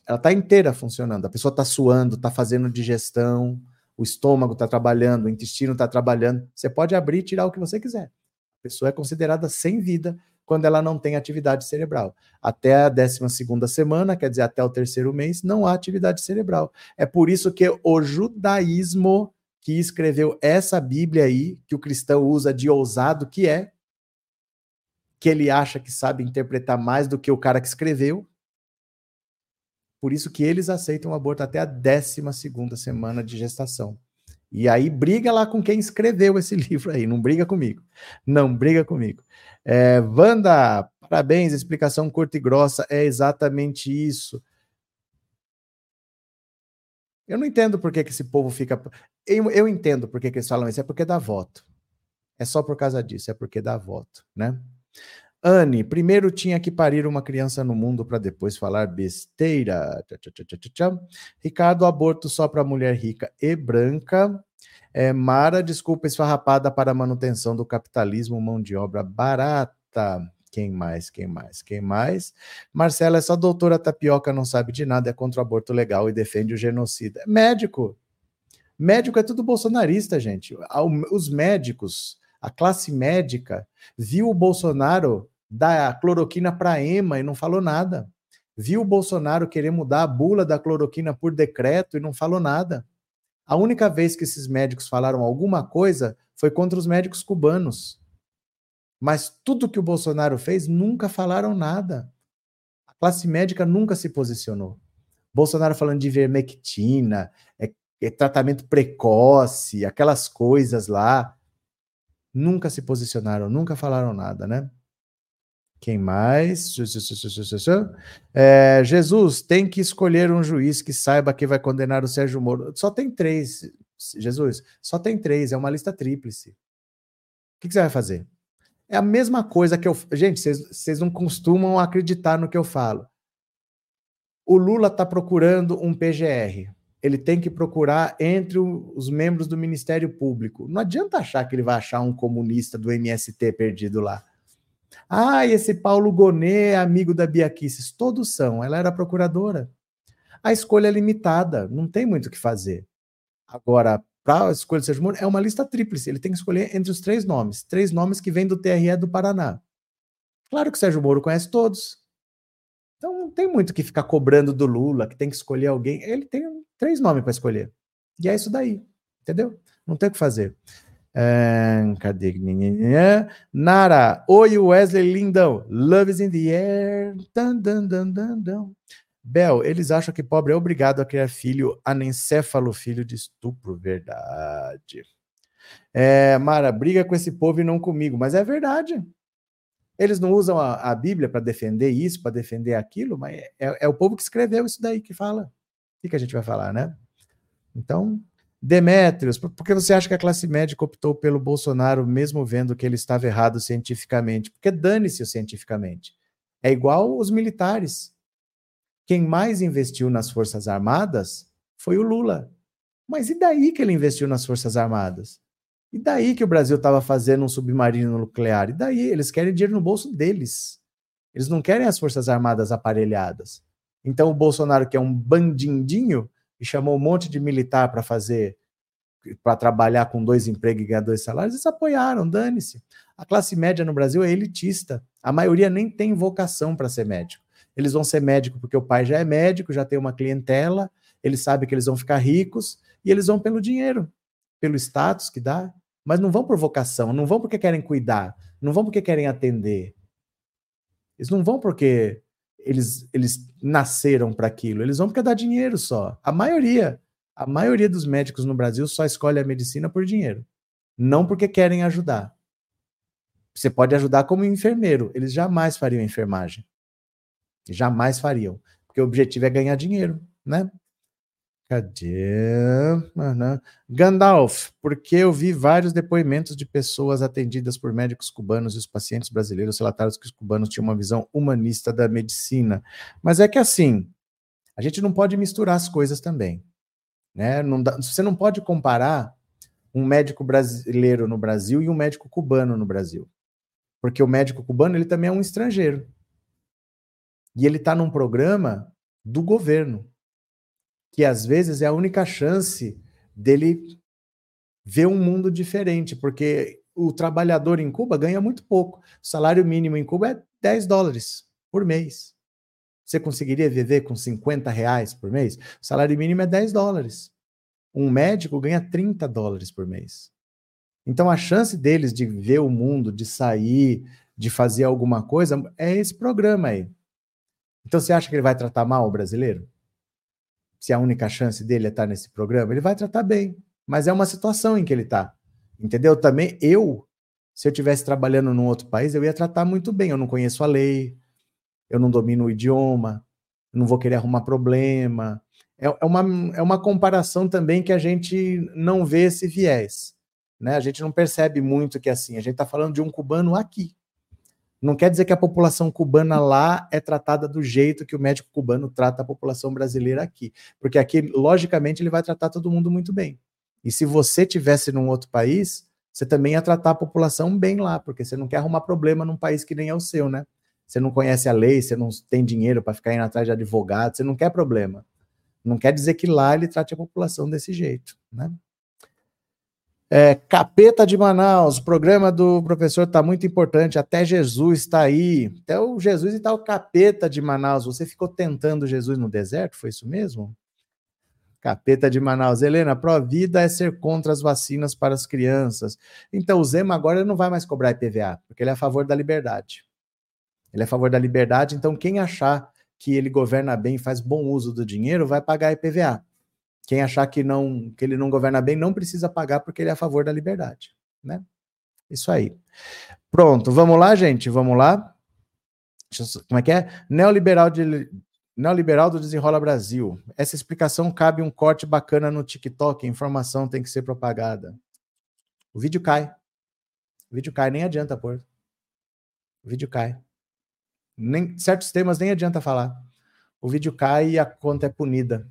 Ela tá inteira funcionando. A pessoa tá suando, tá fazendo digestão, o estômago tá trabalhando, o intestino tá trabalhando. Você pode abrir e tirar o que você quiser. A pessoa é considerada sem vida quando ela não tem atividade cerebral. Até a 12 semana, quer dizer, até o terceiro mês, não há atividade cerebral. É por isso que o judaísmo que escreveu essa Bíblia aí, que o cristão usa de ousado, que é, que ele acha que sabe interpretar mais do que o cara que escreveu. Por isso que eles aceitam o aborto até a 12 semana de gestação. E aí briga lá com quem escreveu esse livro aí, não briga comigo. Não briga comigo. É, Wanda, parabéns, explicação curta e grossa, é exatamente isso. Eu não entendo por que, que esse povo fica. Eu, eu entendo por que, que eles falam isso, é porque dá voto. É só por causa disso, é porque dá voto, né? Anne, primeiro tinha que parir uma criança no mundo para depois falar besteira. Ricardo, aborto só para mulher rica e branca. É, Mara, desculpa esfarrapada para manutenção do capitalismo, mão de obra barata. Quem mais? Quem mais? Quem mais? Marcela, essa doutora tapioca não sabe de nada, é contra o aborto legal e defende o genocida. Médico. Médico é tudo bolsonarista, gente. Os médicos a classe médica viu o Bolsonaro dar cloroquina para EMA e não falou nada. Viu o Bolsonaro querer mudar a bula da cloroquina por decreto e não falou nada. A única vez que esses médicos falaram alguma coisa foi contra os médicos cubanos. Mas tudo que o Bolsonaro fez, nunca falaram nada. A classe médica nunca se posicionou. Bolsonaro falando de vermectina, é, é tratamento precoce, aquelas coisas lá. Nunca se posicionaram, nunca falaram nada, né? Quem mais? É, Jesus tem que escolher um juiz que saiba que vai condenar o Sérgio Moro. Só tem três, Jesus. Só tem três, é uma lista tríplice. O que, que você vai fazer? É a mesma coisa que eu. Gente, vocês não costumam acreditar no que eu falo. O Lula está procurando um PGR. Ele tem que procurar entre os membros do Ministério Público. Não adianta achar que ele vai achar um comunista do MST perdido lá. Ah, esse Paulo Gonet é amigo da Bia Kicis. Todos são. Ela era procuradora. A escolha é limitada, não tem muito o que fazer. Agora, para a escolha do Sérgio Moro, é uma lista tríplice. Ele tem que escolher entre os três nomes. Três nomes que vêm do TRE do Paraná. Claro que o Sérgio Moro conhece todos. Então não tem muito que ficar cobrando do Lula, que tem que escolher alguém. Ele tem três nomes para escolher. E é isso daí. Entendeu? Não tem o que fazer. É, cadê? Nara, oi Wesley Lindão, Love is in the air. Dun, dun, dun, dun, dun. Bel, eles acham que pobre é obrigado a criar filho anencéfalo, filho de estupro. Verdade. É, Mara, briga com esse povo e não comigo, mas é verdade. Eles não usam a, a Bíblia para defender isso, para defender aquilo, mas é, é, o povo que escreveu isso daí que fala. Que, que a gente vai falar, né? Então, Demétrios, por que você acha que a classe médica optou pelo Bolsonaro, mesmo vendo que ele estava errado cientificamente? Porque dane-se cientificamente. É igual os militares. Quem mais investiu nas Forças Armadas foi o Lula. Mas e daí que ele investiu nas Forças Armadas? E daí que o Brasil estava fazendo um submarino nuclear? E daí? Eles querem dinheiro no bolso deles. Eles não querem as Forças Armadas aparelhadas. Então o Bolsonaro, que é um bandindinho, e chamou um monte de militar para fazer, para trabalhar com dois empregos e ganhar dois salários, eles apoiaram, dane-se. A classe média no Brasil é elitista. A maioria nem tem vocação para ser médico. Eles vão ser médico porque o pai já é médico, já tem uma clientela, eles sabem que eles vão ficar ricos e eles vão pelo dinheiro, pelo status que dá, mas não vão por vocação, não vão porque querem cuidar, não vão porque querem atender. Eles não vão porque eles, eles nasceram para aquilo, eles vão porque dá dinheiro só. A maioria, a maioria dos médicos no Brasil só escolhe a medicina por dinheiro, não porque querem ajudar. Você pode ajudar como enfermeiro, eles jamais fariam enfermagem. Jamais fariam. Porque o objetivo é ganhar dinheiro, né? Cadê? Uhum. Gandalf, porque eu vi vários depoimentos de pessoas atendidas por médicos cubanos e os pacientes brasileiros relataram que os cubanos tinham uma visão humanista da medicina. Mas é que assim, a gente não pode misturar as coisas também. Né? Não dá, você não pode comparar um médico brasileiro no Brasil e um médico cubano no Brasil. Porque o médico cubano ele também é um estrangeiro. E ele está num programa do governo, que às vezes é a única chance dele ver um mundo diferente, porque o trabalhador em Cuba ganha muito pouco. O salário mínimo em Cuba é 10 dólares por mês. Você conseguiria viver com 50 reais por mês? O salário mínimo é 10 dólares. Um médico ganha 30 dólares por mês. Então a chance deles de ver o mundo, de sair, de fazer alguma coisa, é esse programa aí. Então você acha que ele vai tratar mal o brasileiro? Se a única chance dele é estar nesse programa, ele vai tratar bem. Mas é uma situação em que ele está. Entendeu? Também eu, se eu estivesse trabalhando num outro país, eu ia tratar muito bem. Eu não conheço a lei, eu não domino o idioma, não vou querer arrumar problema. É, é, uma, é uma comparação também que a gente não vê esse viés. Né? A gente não percebe muito que assim, a gente está falando de um cubano aqui. Não quer dizer que a população cubana lá é tratada do jeito que o médico cubano trata a população brasileira aqui. Porque aqui, logicamente, ele vai tratar todo mundo muito bem. E se você tivesse num outro país, você também ia tratar a população bem lá, porque você não quer arrumar problema num país que nem é o seu, né? Você não conhece a lei, você não tem dinheiro para ficar indo atrás de advogado, você não quer problema. Não quer dizer que lá ele trate a população desse jeito, né? É, Capeta de Manaus, o programa do professor está muito importante. Até Jesus está aí. Até o Jesus e o Capeta de Manaus. Você ficou tentando Jesus no deserto? Foi isso mesmo? Capeta de Manaus. Helena, pró-vida é ser contra as vacinas para as crianças. Então, o Zema agora não vai mais cobrar IPVA, porque ele é a favor da liberdade. Ele é a favor da liberdade, então quem achar que ele governa bem e faz bom uso do dinheiro vai pagar IPVA. Quem achar que não que ele não governa bem não precisa pagar porque ele é a favor da liberdade, né? Isso aí. Pronto, vamos lá, gente, vamos lá. Como é que é? Neoliberal de Neoliberal do Desenrola Brasil. Essa explicação cabe um corte bacana no TikTok. A informação tem que ser propagada. O vídeo cai. O vídeo cai, nem adianta pôr. O vídeo cai. Nem, certos temas nem adianta falar. O vídeo cai e a conta é punida.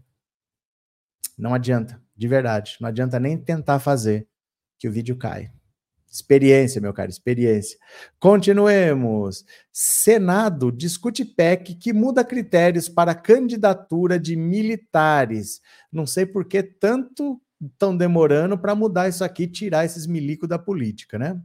Não adianta, de verdade. Não adianta nem tentar fazer que o vídeo cai. Experiência, meu caro, experiência. Continuemos. Senado discute PEC que muda critérios para candidatura de militares. Não sei por que tanto estão demorando para mudar isso aqui, tirar esses milicos da política, né?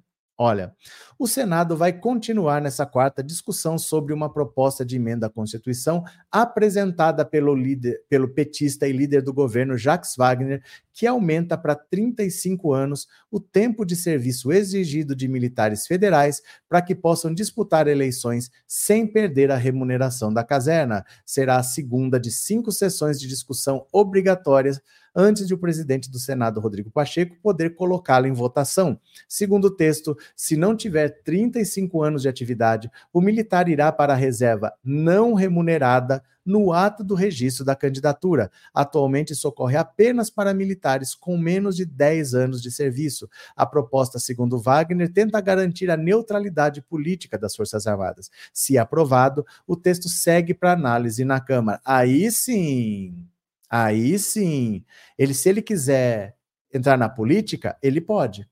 Olha, o Senado vai continuar nessa quarta discussão sobre uma proposta de emenda à Constituição apresentada pelo líder, pelo petista e líder do governo Jacques Wagner, que aumenta para 35 anos o tempo de serviço exigido de militares federais para que possam disputar eleições sem perder a remuneração da caserna. Será a segunda de cinco sessões de discussão obrigatórias antes de o presidente do Senado, Rodrigo Pacheco, poder colocá-la em votação. Segundo o texto, se não tiver 35 anos de atividade, o militar irá para a reserva não remunerada no ato do registro da candidatura. Atualmente, isso ocorre apenas para militares com menos de 10 anos de serviço. A proposta, segundo Wagner, tenta garantir a neutralidade política das Forças Armadas. Se aprovado, o texto segue para análise na Câmara. Aí sim, Aí sim, ele se ele quiser entrar na política, ele pode.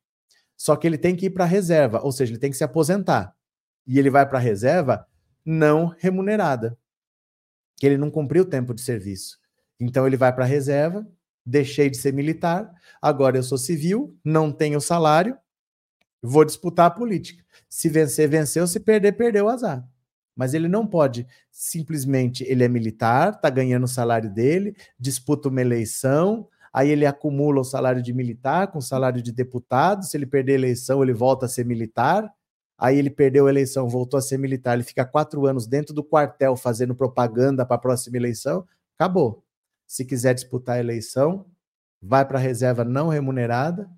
Só que ele tem que ir para a reserva, ou seja, ele tem que se aposentar. E ele vai para a reserva não remunerada, que ele não cumpriu o tempo de serviço. Então ele vai para a reserva, deixei de ser militar, agora eu sou civil, não tenho salário, vou disputar a política. Se vencer, venceu, se perder, perdeu o azar. Mas ele não pode simplesmente, ele é militar, está ganhando o salário dele, disputa uma eleição, aí ele acumula o salário de militar com o salário de deputado, se ele perder a eleição, ele volta a ser militar, aí ele perdeu a eleição, voltou a ser militar, ele fica quatro anos dentro do quartel fazendo propaganda para a próxima eleição, acabou. Se quiser disputar a eleição, vai para a reserva não remunerada,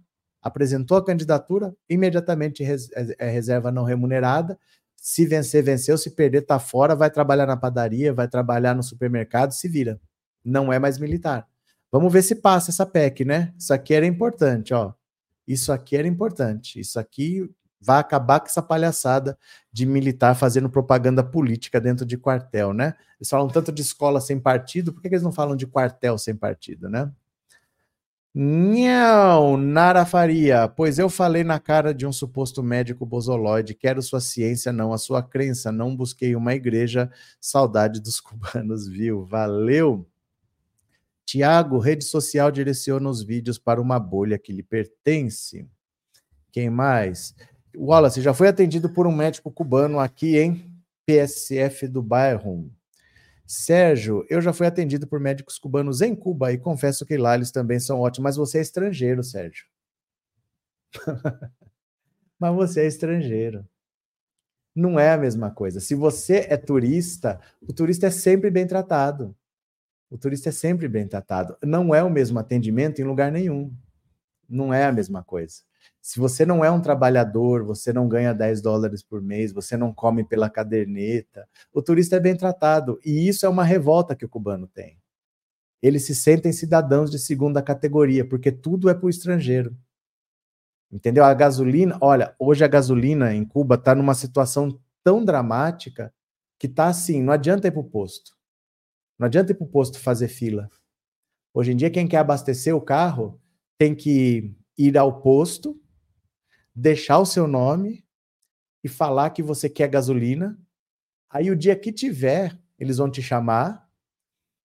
apresentou a candidatura, imediatamente é reserva não remunerada, se vencer, venceu. Se perder, tá fora. Vai trabalhar na padaria, vai trabalhar no supermercado, se vira. Não é mais militar. Vamos ver se passa essa PEC, né? Isso aqui era importante, ó. Isso aqui era importante. Isso aqui vai acabar com essa palhaçada de militar fazendo propaganda política dentro de quartel, né? Eles falam tanto de escola sem partido, por que eles não falam de quartel sem partido, né? Não, Nara Faria, pois eu falei na cara de um suposto médico bozoloide, quero sua ciência, não a sua crença, não busquei uma igreja, saudade dos cubanos, viu? Valeu! Tiago, rede social direciona os vídeos para uma bolha que lhe pertence. Quem mais? Wallace, já foi atendido por um médico cubano aqui em PSF do bairro. Sérgio, eu já fui atendido por médicos cubanos em Cuba e confesso que lá eles também são ótimos, mas você é estrangeiro, Sérgio. mas você é estrangeiro. Não é a mesma coisa. Se você é turista, o turista é sempre bem tratado. O turista é sempre bem tratado. Não é o mesmo atendimento em lugar nenhum. Não é a mesma coisa. Se você não é um trabalhador, você não ganha 10 dólares por mês, você não come pela caderneta, o turista é bem tratado. E isso é uma revolta que o cubano tem. Eles se sentem cidadãos de segunda categoria, porque tudo é para o estrangeiro. Entendeu? A gasolina, olha, hoje a gasolina em Cuba está numa situação tão dramática que tá assim, não adianta ir para o posto. Não adianta ir para o posto fazer fila. Hoje em dia, quem quer abastecer o carro tem que ir ao posto, deixar o seu nome e falar que você quer gasolina. Aí o dia que tiver, eles vão te chamar.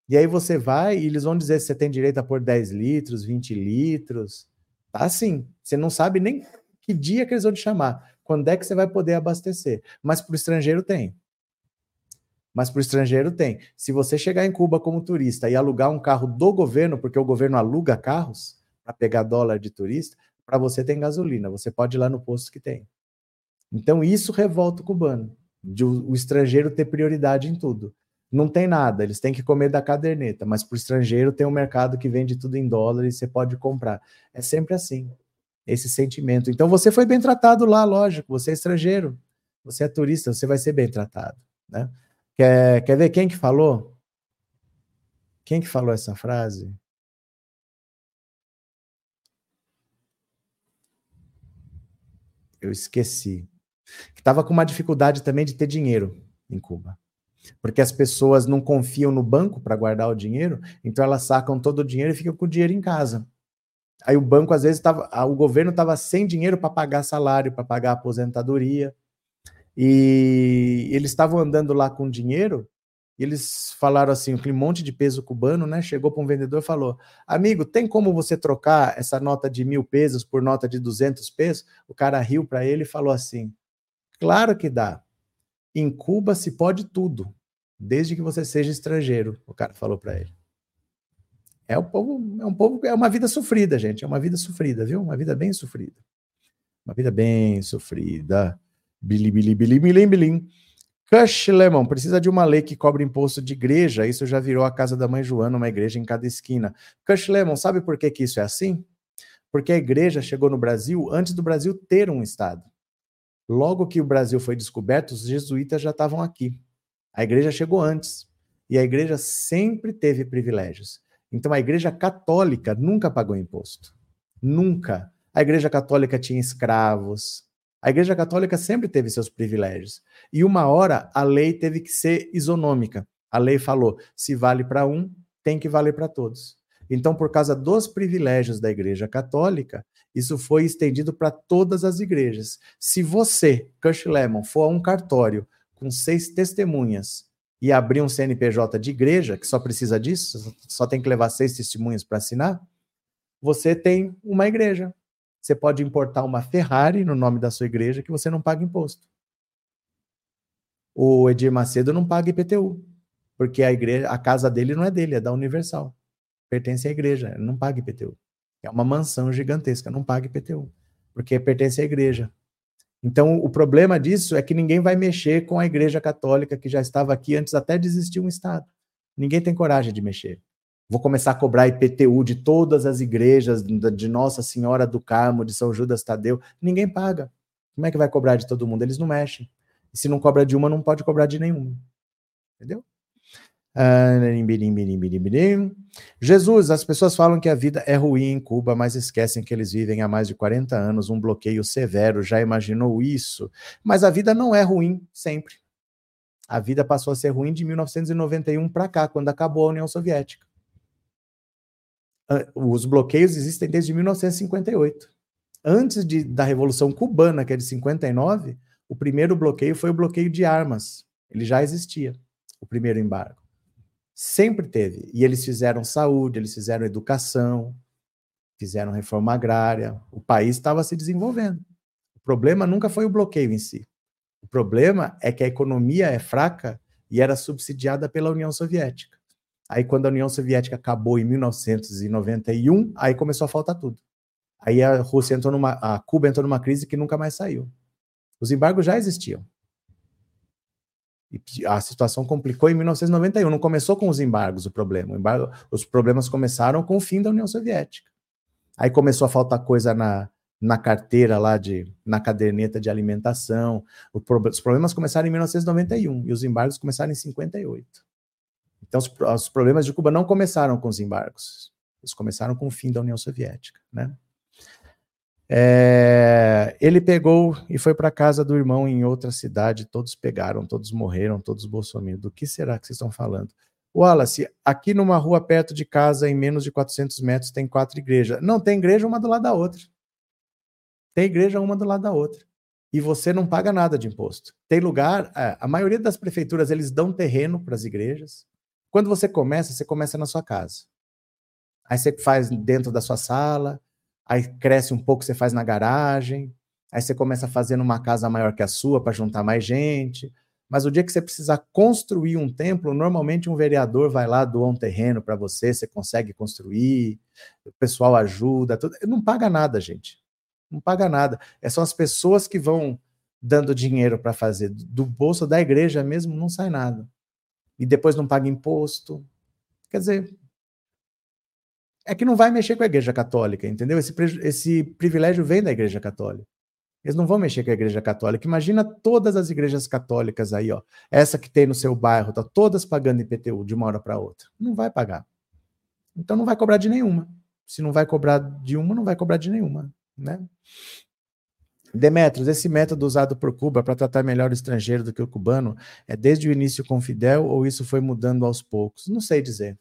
E aí você vai e eles vão dizer se você tem direito a pôr 10 litros, 20 litros. Tá assim. Você não sabe nem que dia que eles vão te chamar. Quando é que você vai poder abastecer? Mas para o estrangeiro tem. mas para o estrangeiro tem. Se você chegar em Cuba como turista e alugar um carro do governo, porque o governo aluga carros para pegar dólar de turista, para você tem gasolina, você pode ir lá no posto que tem. Então isso revolta o cubano, de o, o estrangeiro ter prioridade em tudo. Não tem nada, eles têm que comer da caderneta, mas para o estrangeiro tem um mercado que vende tudo em dólar e você pode comprar. É sempre assim, esse sentimento. Então você foi bem tratado lá, lógico, você é estrangeiro, você é turista, você vai ser bem tratado. Né? Quer, quer ver quem que falou? Quem que falou essa frase? Eu esqueci. Que estava com uma dificuldade também de ter dinheiro em Cuba porque as pessoas não confiam no banco para guardar o dinheiro, então elas sacam todo o dinheiro e ficam com o dinheiro em casa. Aí o banco, às vezes, tava, o governo estava sem dinheiro para pagar salário, para pagar aposentadoria, e eles estavam andando lá com dinheiro, e eles falaram assim, aquele monte de peso cubano, né? Chegou para um vendedor e falou: Amigo, tem como você trocar essa nota de mil pesos por nota de 200 pesos? O cara riu para ele e falou assim: Claro que dá. Em Cuba se pode tudo, desde que você seja estrangeiro, o cara falou para ele. É um povo, é um povo, é uma vida sofrida, gente, é uma vida sofrida, viu? Uma vida bem sofrida. Uma vida bem sofrida. Bili, bili, bili, bilim, bilim. Cush Lemon, precisa de uma lei que cobre imposto de igreja. Isso já virou a casa da mãe Joana, uma igreja em cada esquina. Cush Lemon, sabe por que, que isso é assim? Porque a igreja chegou no Brasil antes do Brasil ter um Estado. Logo que o Brasil foi descoberto, os jesuítas já estavam aqui. A igreja chegou antes. E a igreja sempre teve privilégios. Então a igreja católica nunca pagou imposto. Nunca. A igreja católica tinha escravos. A igreja católica sempre teve seus privilégios. E uma hora a lei teve que ser isonômica. A lei falou: se vale para um, tem que valer para todos. Então, por causa dos privilégios da Igreja Católica, isso foi estendido para todas as igrejas. Se você, Cush Lemon, for a um cartório com seis testemunhas e abrir um CNPJ de igreja, que só precisa disso, só tem que levar seis testemunhas para assinar, você tem uma igreja. Você pode importar uma Ferrari no nome da sua igreja que você não paga imposto. O Edir Macedo não paga IPTU, porque a igreja, a casa dele não é dele, é da Universal pertence à igreja, não paga IPTU. É uma mansão gigantesca, não paga IPTU, porque pertence à igreja. Então, o problema disso é que ninguém vai mexer com a igreja católica que já estava aqui antes até de existir um Estado. Ninguém tem coragem de mexer. Vou começar a cobrar IPTU de todas as igrejas, de Nossa Senhora do Carmo, de São Judas Tadeu. Ninguém paga. Como é que vai cobrar de todo mundo? Eles não mexem. Se não cobra de uma, não pode cobrar de nenhuma. Entendeu? Jesus, as pessoas falam que a vida é ruim em Cuba, mas esquecem que eles vivem há mais de 40 anos um bloqueio severo. Já imaginou isso? Mas a vida não é ruim sempre. A vida passou a ser ruim de 1991 para cá, quando acabou a União Soviética. Os bloqueios existem desde 1958. Antes de, da Revolução Cubana, que é de 59, o primeiro bloqueio foi o bloqueio de armas. Ele já existia, o primeiro embargo. Sempre teve. E eles fizeram saúde, eles fizeram educação, fizeram reforma agrária. O país estava se desenvolvendo. O problema nunca foi o bloqueio em si. O problema é que a economia é fraca e era subsidiada pela União Soviética. Aí, quando a União Soviética acabou em 1991, aí começou a faltar tudo. Aí a Rússia entrou numa, a Cuba entrou numa crise que nunca mais saiu. Os embargos já existiam. E a situação complicou em 1991. Não começou com os embargos o problema. O embargo, os problemas começaram com o fim da União Soviética. Aí começou a faltar coisa na, na carteira lá de na caderneta de alimentação. O, os problemas começaram em 1991 e os embargos começaram em 58. Então os, os problemas de Cuba não começaram com os embargos. Eles começaram com o fim da União Soviética, né? É, ele pegou e foi para casa do irmão em outra cidade. Todos pegaram, todos morreram, todos bolsominions. Do que será que vocês estão falando? Wallace, aqui numa rua perto de casa, em menos de 400 metros, tem quatro igrejas. Não, tem igreja uma do lado da outra. Tem igreja uma do lado da outra. E você não paga nada de imposto. Tem lugar, a maioria das prefeituras, eles dão terreno para as igrejas. Quando você começa, você começa na sua casa. Aí você faz dentro da sua sala, aí cresce um pouco, você faz na garagem, aí você começa a fazer numa casa maior que a sua para juntar mais gente. Mas o dia que você precisar construir um templo, normalmente um vereador vai lá, doar um terreno para você, você consegue construir, o pessoal ajuda, tudo. não paga nada, gente. Não paga nada. É só as pessoas que vão dando dinheiro para fazer. Do bolso da igreja mesmo não sai nada. E depois não paga imposto. Quer dizer, é que não vai mexer com a igreja católica, entendeu? Esse, esse privilégio vem da igreja católica. Eles não vão mexer com a igreja católica. Imagina todas as igrejas católicas aí, ó. Essa que tem no seu bairro, tá todas pagando IPTU de uma hora para outra. Não vai pagar. Então não vai cobrar de nenhuma. Se não vai cobrar de uma, não vai cobrar de nenhuma, né? Demetrios, esse método usado por Cuba para tratar melhor o estrangeiro do que o cubano é desde o início com Fidel ou isso foi mudando aos poucos? Não sei dizer.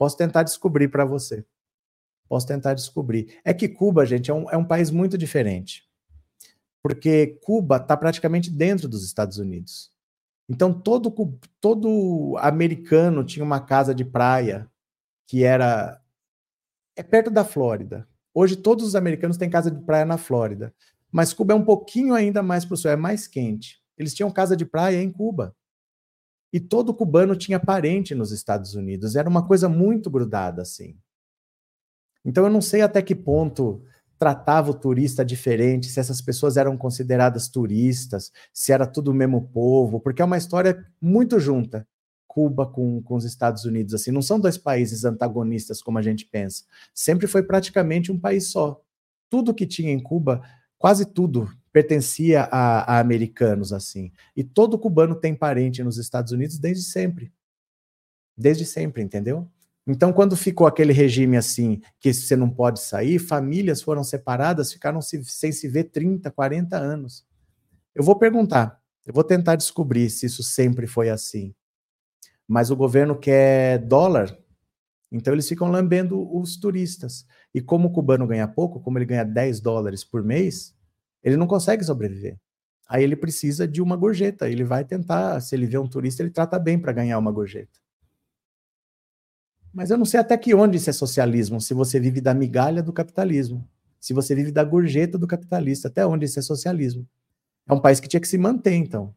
Posso tentar descobrir para você. Posso tentar descobrir. É que Cuba, gente, é um, é um país muito diferente porque Cuba está praticamente dentro dos Estados Unidos. Então todo todo americano tinha uma casa de praia que era é perto da Flórida. Hoje todos os americanos têm casa de praia na Flórida, mas Cuba é um pouquinho ainda mais para o sul, é mais quente. Eles tinham casa de praia em Cuba. E todo cubano tinha parente nos Estados Unidos. Era uma coisa muito grudada assim. Então eu não sei até que ponto tratava o turista diferente, se essas pessoas eram consideradas turistas, se era tudo o mesmo povo, porque é uma história muito junta, Cuba com, com os Estados Unidos, assim, não são dois países antagonistas como a gente pensa, sempre foi praticamente um país só. Tudo que tinha em Cuba, quase tudo, pertencia a, a americanos, assim, e todo cubano tem parente nos Estados Unidos desde sempre, desde sempre, entendeu? Então, quando ficou aquele regime assim, que você não pode sair, famílias foram separadas, ficaram se, sem se ver 30, 40 anos. Eu vou perguntar, eu vou tentar descobrir se isso sempre foi assim. Mas o governo quer dólar, então eles ficam lambendo os turistas. E como o cubano ganha pouco, como ele ganha 10 dólares por mês, ele não consegue sobreviver. Aí ele precisa de uma gorjeta. Ele vai tentar, se ele vê um turista, ele trata bem para ganhar uma gorjeta. Mas eu não sei até que onde isso é socialismo, se você vive da migalha do capitalismo, se você vive da gorjeta do capitalista, até onde isso é socialismo. É um país que tinha que se manter, então.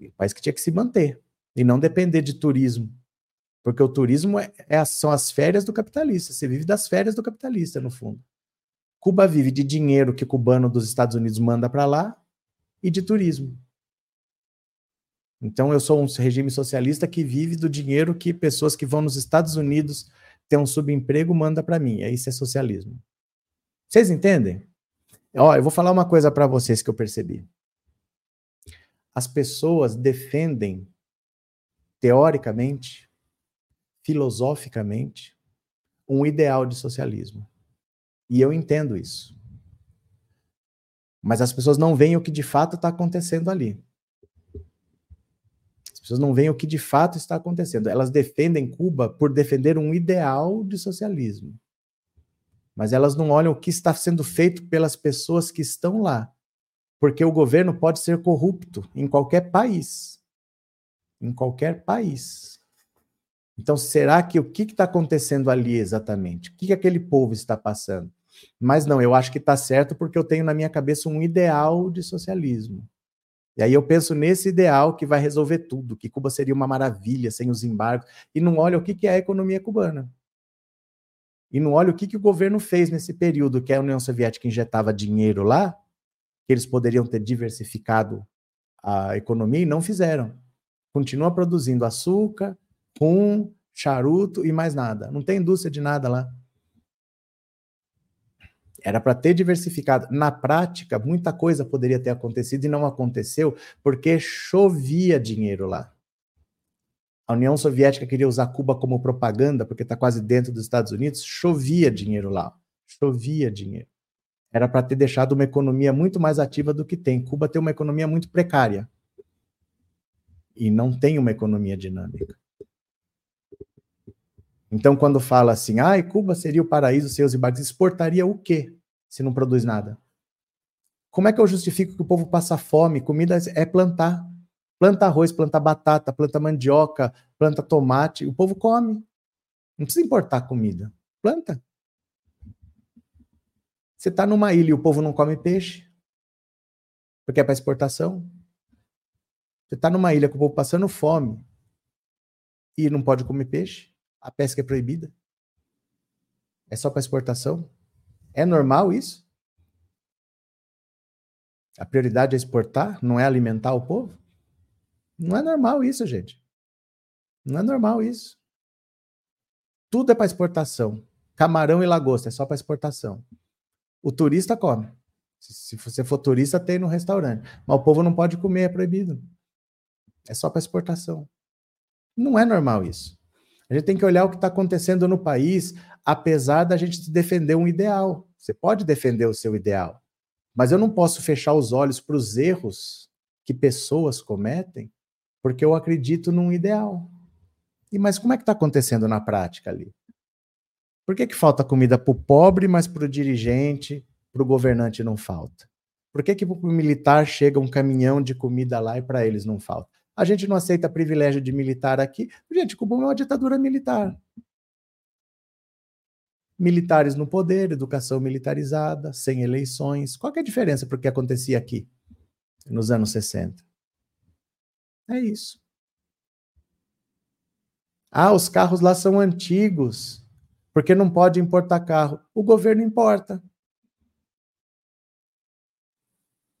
Um país que tinha que se manter e não depender de turismo. Porque o turismo é, é, são as férias do capitalista. Você vive das férias do capitalista, no fundo. Cuba vive de dinheiro que cubano dos Estados Unidos manda para lá e de turismo. Então, eu sou um regime socialista que vive do dinheiro que pessoas que vão nos Estados Unidos ter um subemprego manda para mim. É isso é socialismo. Vocês entendem? Ó, eu vou falar uma coisa para vocês que eu percebi. As pessoas defendem teoricamente, filosoficamente, um ideal de socialismo. E eu entendo isso. Mas as pessoas não veem o que de fato está acontecendo ali pessoas não veem o que de fato está acontecendo. Elas defendem Cuba por defender um ideal de socialismo. Mas elas não olham o que está sendo feito pelas pessoas que estão lá. Porque o governo pode ser corrupto em qualquer país. Em qualquer país. Então, será que o que está acontecendo ali exatamente? O que, que aquele povo está passando? Mas não, eu acho que está certo porque eu tenho na minha cabeça um ideal de socialismo. E aí eu penso nesse ideal que vai resolver tudo, que Cuba seria uma maravilha sem os embargos, e não olha o que, que é a economia cubana. E não olha o que, que o governo fez nesse período que a União Soviética injetava dinheiro lá, que eles poderiam ter diversificado a economia e não fizeram. Continua produzindo açúcar, rum, charuto e mais nada. Não tem indústria de nada lá. Era para ter diversificado. Na prática, muita coisa poderia ter acontecido e não aconteceu porque chovia dinheiro lá. A União Soviética queria usar Cuba como propaganda, porque está quase dentro dos Estados Unidos, chovia dinheiro lá. Chovia dinheiro. Era para ter deixado uma economia muito mais ativa do que tem. Cuba tem uma economia muito precária. E não tem uma economia dinâmica. Então, quando fala assim, ah, Cuba seria o paraíso seus embarques, exportaria o quê se não produz nada? Como é que eu justifico que o povo passa fome? Comida é plantar. Planta arroz, planta batata, planta mandioca, planta tomate. O povo come. Não precisa importar comida. Planta. Você está numa ilha e o povo não come peixe, porque é para exportação. Você está numa ilha com o povo passando fome e não pode comer peixe, a pesca é proibida. É só para exportação. É normal isso? A prioridade é exportar, não é alimentar o povo? Não é normal isso, gente. Não é normal isso. Tudo é para exportação. Camarão e lagosta é só para exportação. O turista come. Se você for turista, tem no restaurante. Mas o povo não pode comer, é proibido. É só para exportação. Não é normal isso. A gente tem que olhar o que está acontecendo no país, apesar da gente defender um ideal. Você pode defender o seu ideal, mas eu não posso fechar os olhos para os erros que pessoas cometem, porque eu acredito num ideal. E mas como é que está acontecendo na prática ali? Por que, que falta comida para o pobre, mas para o dirigente, para o governante não falta? Por que, que para o militar chega um caminhão de comida lá e para eles não falta? A gente não aceita privilégio de militar aqui. Gente, Cuba é uma ditadura militar. Militares no poder, educação militarizada, sem eleições. Qual é a diferença para o que acontecia aqui nos anos 60? É isso. Ah, os carros lá são antigos, porque não pode importar carro. O governo importa.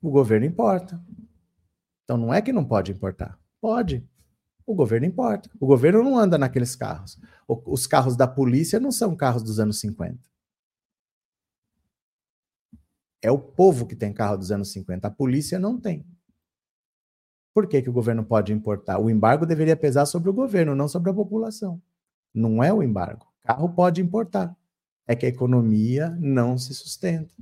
O governo importa. Então não é que não pode importar. Pode. O governo importa. O governo não anda naqueles carros. Os carros da polícia não são carros dos anos 50. É o povo que tem carro dos anos 50. A polícia não tem. Por que, que o governo pode importar? O embargo deveria pesar sobre o governo, não sobre a população. Não é o embargo. Carro pode importar. É que a economia não se sustenta.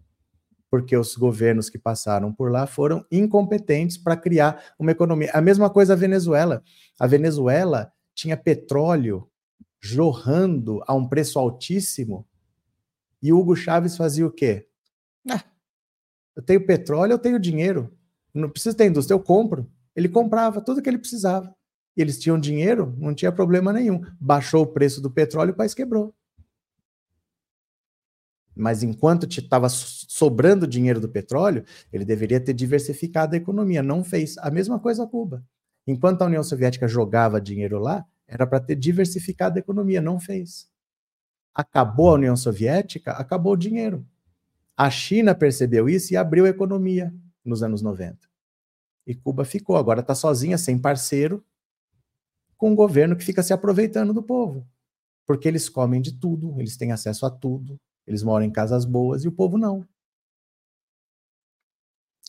Porque os governos que passaram por lá foram incompetentes para criar uma economia. A mesma coisa a Venezuela. A Venezuela tinha petróleo jorrando a um preço altíssimo e Hugo Chávez fazia o quê? Ah, eu tenho petróleo, eu tenho dinheiro. Não preciso ter indústria, eu compro. Ele comprava tudo que ele precisava. Eles tinham dinheiro, não tinha problema nenhum. Baixou o preço do petróleo, o país quebrou. Mas enquanto estava sobrando dinheiro do petróleo, ele deveria ter diversificado a economia. Não fez. A mesma coisa a Cuba. Enquanto a União Soviética jogava dinheiro lá, era para ter diversificado a economia. Não fez. Acabou a União Soviética, acabou o dinheiro. A China percebeu isso e abriu a economia nos anos 90. E Cuba ficou, agora está sozinha, sem parceiro, com um governo que fica se aproveitando do povo. Porque eles comem de tudo, eles têm acesso a tudo, eles moram em casas boas e o povo não.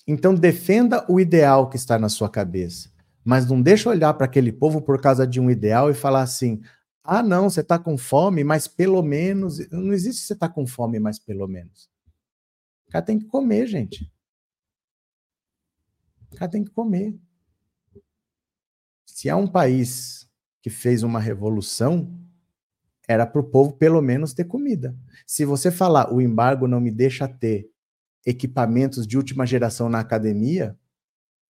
Então defenda o ideal que está na sua cabeça, mas não deixe olhar para aquele povo por causa de um ideal e falar assim: "Ah, não, você está com fome, mas pelo menos não existe você está com fome, mas pelo menos". O cara tem que comer, gente. O cara tem que comer. Se há um país que fez uma revolução, era para o povo pelo menos ter comida. Se você falar o embargo não me deixa ter equipamentos de última geração na academia,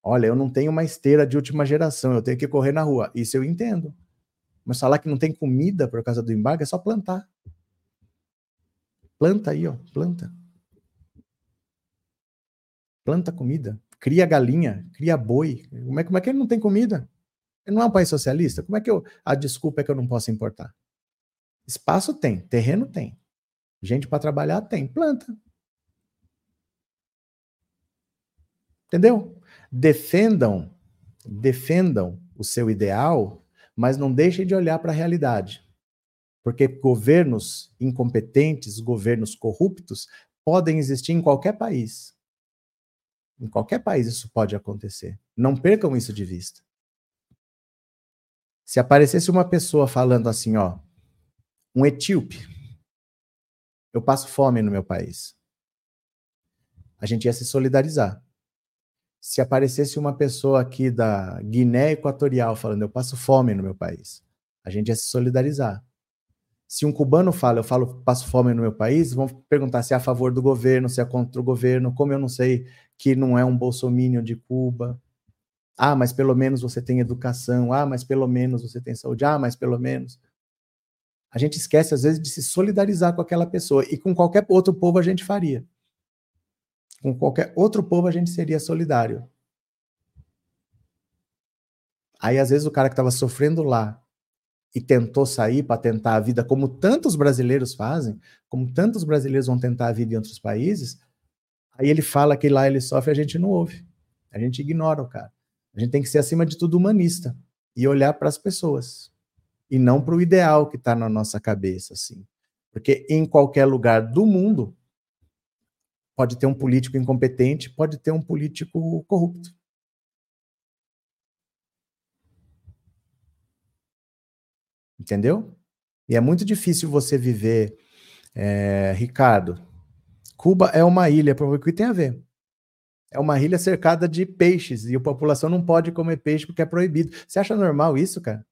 olha, eu não tenho uma esteira de última geração, eu tenho que correr na rua. Isso eu entendo. Mas falar que não tem comida por causa do embargo é só plantar. Planta aí, ó, planta. Planta comida cria galinha, cria boi. Como é, como é que ele não tem comida? Ele não é um país socialista? Como é que eu. A desculpa é que eu não posso importar? Espaço tem, terreno tem. Gente para trabalhar tem, planta. Entendeu? Defendam, defendam o seu ideal, mas não deixem de olhar para a realidade. Porque governos incompetentes, governos corruptos, podem existir em qualquer país. Em qualquer país isso pode acontecer. Não percam isso de vista. Se aparecesse uma pessoa falando assim, ó, um etíope, eu passo fome no meu país. A gente ia se solidarizar. Se aparecesse uma pessoa aqui da Guiné Equatorial falando, eu passo fome no meu país, a gente ia se solidarizar. Se um cubano fala, eu falo, passo fome no meu país, vão perguntar se é a favor do governo, se é contra o governo, como eu não sei que não é um bolsominion de Cuba. Ah, mas pelo menos você tem educação. Ah, mas pelo menos você tem saúde. Ah, mas pelo menos. A gente esquece, às vezes, de se solidarizar com aquela pessoa. E com qualquer outro povo a gente faria. Com qualquer outro povo a gente seria solidário. Aí, às vezes, o cara que estava sofrendo lá e tentou sair para tentar a vida, como tantos brasileiros fazem, como tantos brasileiros vão tentar a vida em outros países, aí ele fala que lá ele sofre, a gente não ouve. A gente ignora o cara. A gente tem que ser, acima de tudo, humanista e olhar para as pessoas e não para o ideal que está na nossa cabeça, assim. Porque em qualquer lugar do mundo pode ter um político incompetente, pode ter um político corrupto. Entendeu? E é muito difícil você viver, é, Ricardo. Cuba é uma ilha, o que tem a ver? É uma ilha cercada de peixes e a população não pode comer peixe porque é proibido. Você acha normal isso, cara?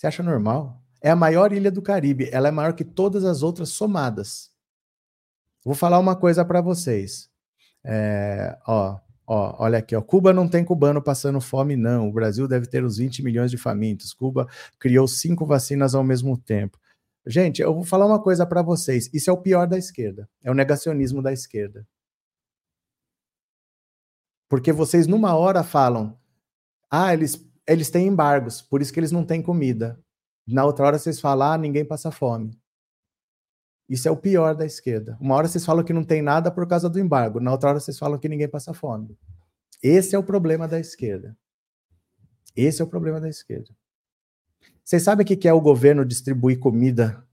Você acha normal? É a maior ilha do Caribe. Ela é maior que todas as outras somadas. Vou falar uma coisa para vocês. É, ó, ó, olha aqui, ó. Cuba não tem cubano passando fome, não. O Brasil deve ter uns 20 milhões de famintos. Cuba criou cinco vacinas ao mesmo tempo. Gente, eu vou falar uma coisa para vocês. Isso é o pior da esquerda. É o negacionismo da esquerda. Porque vocês, numa hora, falam: ah, eles, eles têm embargos, por isso que eles não têm comida. Na outra hora, vocês falam: ah, ninguém passa fome. Isso é o pior da esquerda. Uma hora vocês falam que não tem nada por causa do embargo, na outra hora vocês falam que ninguém passa fome. Esse é o problema da esquerda. Esse é o problema da esquerda. Vocês sabem o que é o governo distribuir comida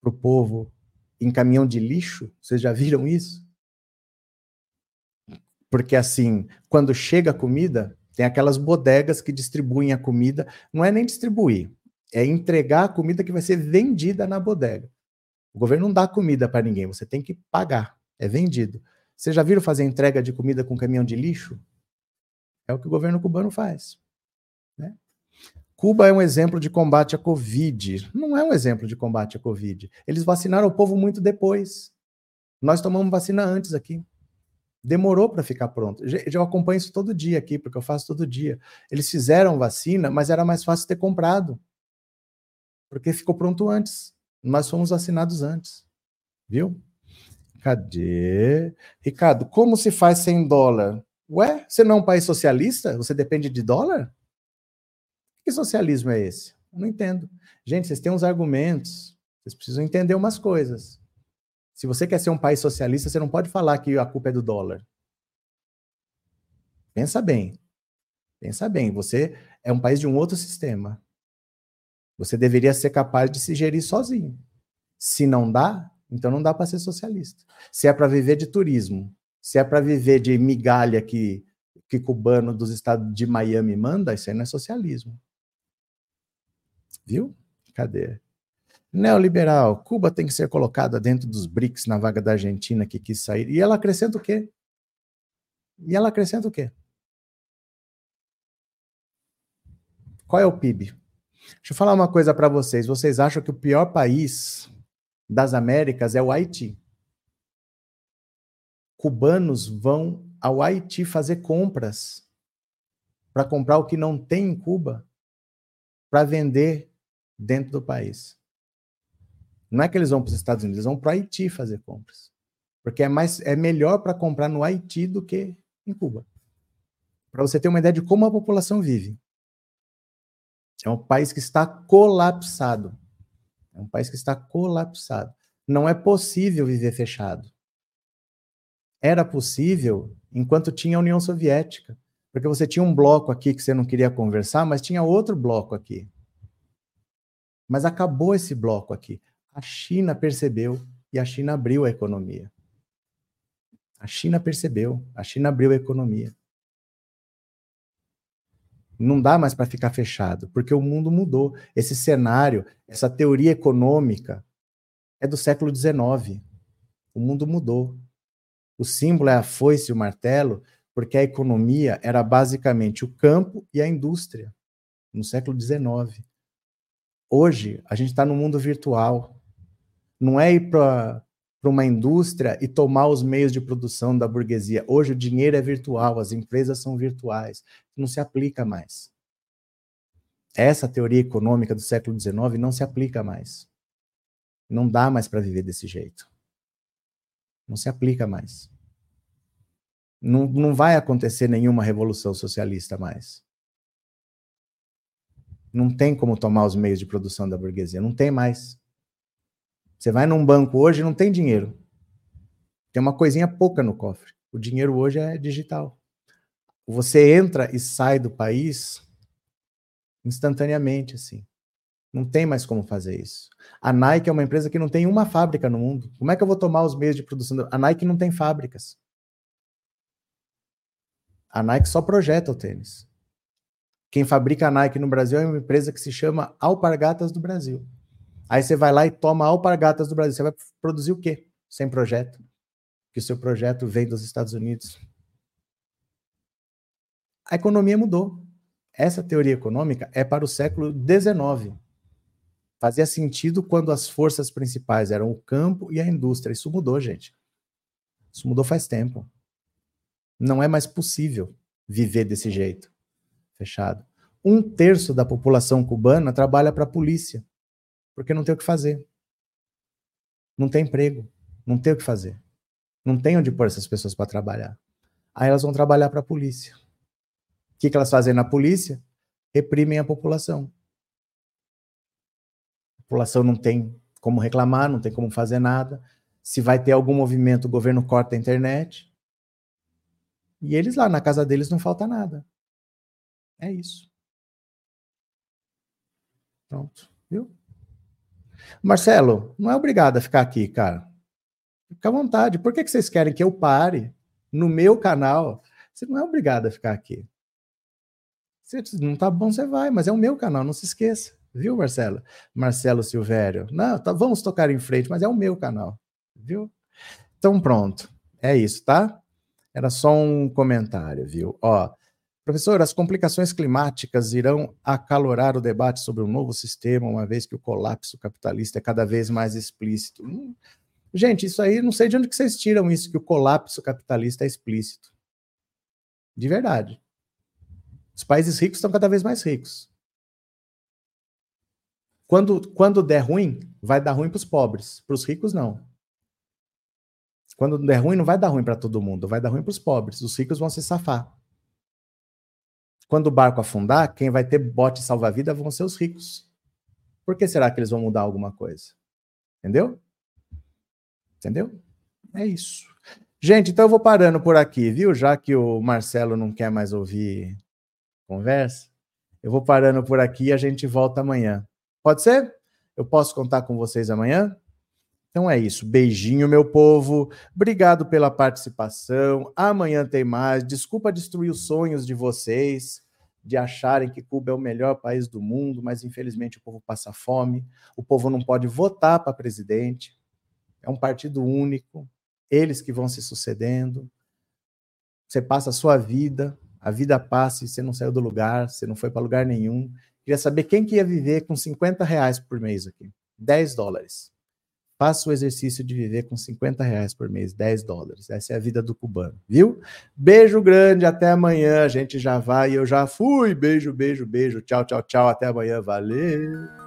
para o povo em caminhão de lixo? Vocês já viram isso? Porque assim, quando chega a comida, tem aquelas bodegas que distribuem a comida, não é nem distribuir, é entregar a comida que vai ser vendida na bodega. O governo não dá comida para ninguém, você tem que pagar, é vendido. Vocês já viram fazer entrega de comida com caminhão de lixo? É o que o governo cubano faz. Né? Cuba é um exemplo de combate à Covid. Não é um exemplo de combate à Covid. Eles vacinaram o povo muito depois. Nós tomamos vacina antes aqui demorou para ficar pronto. Eu acompanho isso todo dia aqui, porque eu faço todo dia. Eles fizeram vacina, mas era mais fácil ter comprado. Porque ficou pronto antes. Nós fomos vacinados antes. Viu? Cadê? Ricardo, como se faz sem dólar? Ué, você não é um país socialista? Você depende de dólar? Que socialismo é esse? Eu não entendo. Gente, vocês têm uns argumentos. Vocês precisam entender umas coisas. Se você quer ser um país socialista, você não pode falar que a culpa é do dólar. Pensa bem. Pensa bem. Você é um país de um outro sistema. Você deveria ser capaz de se gerir sozinho. Se não dá, então não dá para ser socialista. Se é para viver de turismo, se é para viver de migalha que, que cubano dos estados de Miami manda, isso aí não é socialismo. Viu? Cadê? Neoliberal, Cuba tem que ser colocada dentro dos BRICS na vaga da Argentina que quis sair. E ela acrescenta o quê? E ela acrescenta o quê? Qual é o PIB? Deixa eu falar uma coisa para vocês. Vocês acham que o pior país das Américas é o Haiti? Cubanos vão ao Haiti fazer compras para comprar o que não tem em Cuba para vender dentro do país. Não é que eles vão para os Estados Unidos, eles vão para o Haiti fazer compras. Porque é, mais, é melhor para comprar no Haiti do que em Cuba. Para você ter uma ideia de como a população vive. É um país que está colapsado. É um país que está colapsado. Não é possível viver fechado. Era possível enquanto tinha a União Soviética. Porque você tinha um bloco aqui que você não queria conversar, mas tinha outro bloco aqui. Mas acabou esse bloco aqui. A China percebeu e a China abriu a economia. A China percebeu, a China abriu a economia. Não dá mais para ficar fechado, porque o mundo mudou. Esse cenário, essa teoria econômica é do século XIX. O mundo mudou. O símbolo é a foice e o martelo, porque a economia era basicamente o campo e a indústria, no século XIX. Hoje, a gente está no mundo virtual. Não é ir para uma indústria e tomar os meios de produção da burguesia. Hoje o dinheiro é virtual, as empresas são virtuais. Não se aplica mais. Essa teoria econômica do século XIX não se aplica mais. Não dá mais para viver desse jeito. Não se aplica mais. Não, não vai acontecer nenhuma revolução socialista mais. Não tem como tomar os meios de produção da burguesia, não tem mais. Você vai num banco hoje não tem dinheiro. Tem uma coisinha pouca no cofre. O dinheiro hoje é digital. Você entra e sai do país instantaneamente, assim. Não tem mais como fazer isso. A Nike é uma empresa que não tem uma fábrica no mundo. Como é que eu vou tomar os meios de produção? A Nike não tem fábricas. A Nike só projeta o tênis. Quem fabrica a Nike no Brasil é uma empresa que se chama Alpargatas do Brasil. Aí você vai lá e toma Alpargatas do Brasil. Você vai produzir o quê? Sem projeto. Que o seu projeto vem dos Estados Unidos. A economia mudou. Essa teoria econômica é para o século XIX. Fazia sentido quando as forças principais eram o campo e a indústria. Isso mudou, gente. Isso mudou faz tempo. Não é mais possível viver desse jeito, fechado. Um terço da população cubana trabalha para a polícia, porque não tem o que fazer. Não tem emprego, não tem o que fazer. Não tem onde pôr essas pessoas para trabalhar. Aí elas vão trabalhar para a polícia. O que, que elas fazem na polícia? Reprimem a população. A população não tem como reclamar, não tem como fazer nada. Se vai ter algum movimento, o governo corta a internet. E eles lá na casa deles não falta nada. É isso. Pronto, viu? Marcelo, não é obrigado a ficar aqui, cara. Fica à vontade. Por que, que vocês querem que eu pare no meu canal? Você não é obrigado a ficar aqui. Se não tá bom, você vai, mas é o meu canal, não se esqueça. Viu, Marcelo? Marcelo Silvério. Não, tá, vamos tocar em frente, mas é o meu canal. Viu? Então, pronto. É isso, tá? Era só um comentário, viu? Ó, professor, as complicações climáticas irão acalorar o debate sobre um novo sistema, uma vez que o colapso capitalista é cada vez mais explícito. Hum, gente, isso aí, não sei de onde que vocês tiram isso, que o colapso capitalista é explícito. De verdade. Os países ricos estão cada vez mais ricos. Quando, quando der ruim, vai dar ruim para os pobres. Para os ricos, não. Quando der ruim, não vai dar ruim para todo mundo, vai dar ruim para os pobres. Os ricos vão se safar. Quando o barco afundar, quem vai ter bote salva-vida vão ser os ricos. Por que será que eles vão mudar alguma coisa? Entendeu? Entendeu? É isso. Gente, então eu vou parando por aqui, viu? Já que o Marcelo não quer mais ouvir conversa, eu vou parando por aqui e a gente volta amanhã. Pode ser? Eu posso contar com vocês amanhã? Então é isso. Beijinho, meu povo. Obrigado pela participação. Amanhã tem mais. Desculpa destruir os sonhos de vocês, de acharem que Cuba é o melhor país do mundo, mas infelizmente o povo passa fome. O povo não pode votar para presidente. É um partido único. Eles que vão se sucedendo. Você passa a sua vida, a vida passa e você não saiu do lugar, você não foi para lugar nenhum. Queria saber quem que ia viver com 50 reais por mês aqui. 10 dólares. Faça o exercício de viver com 50 reais por mês, 10 dólares. Essa é a vida do cubano, viu? Beijo grande, até amanhã. A gente já vai, eu já fui. Beijo, beijo, beijo. Tchau, tchau, tchau. Até amanhã. Valeu.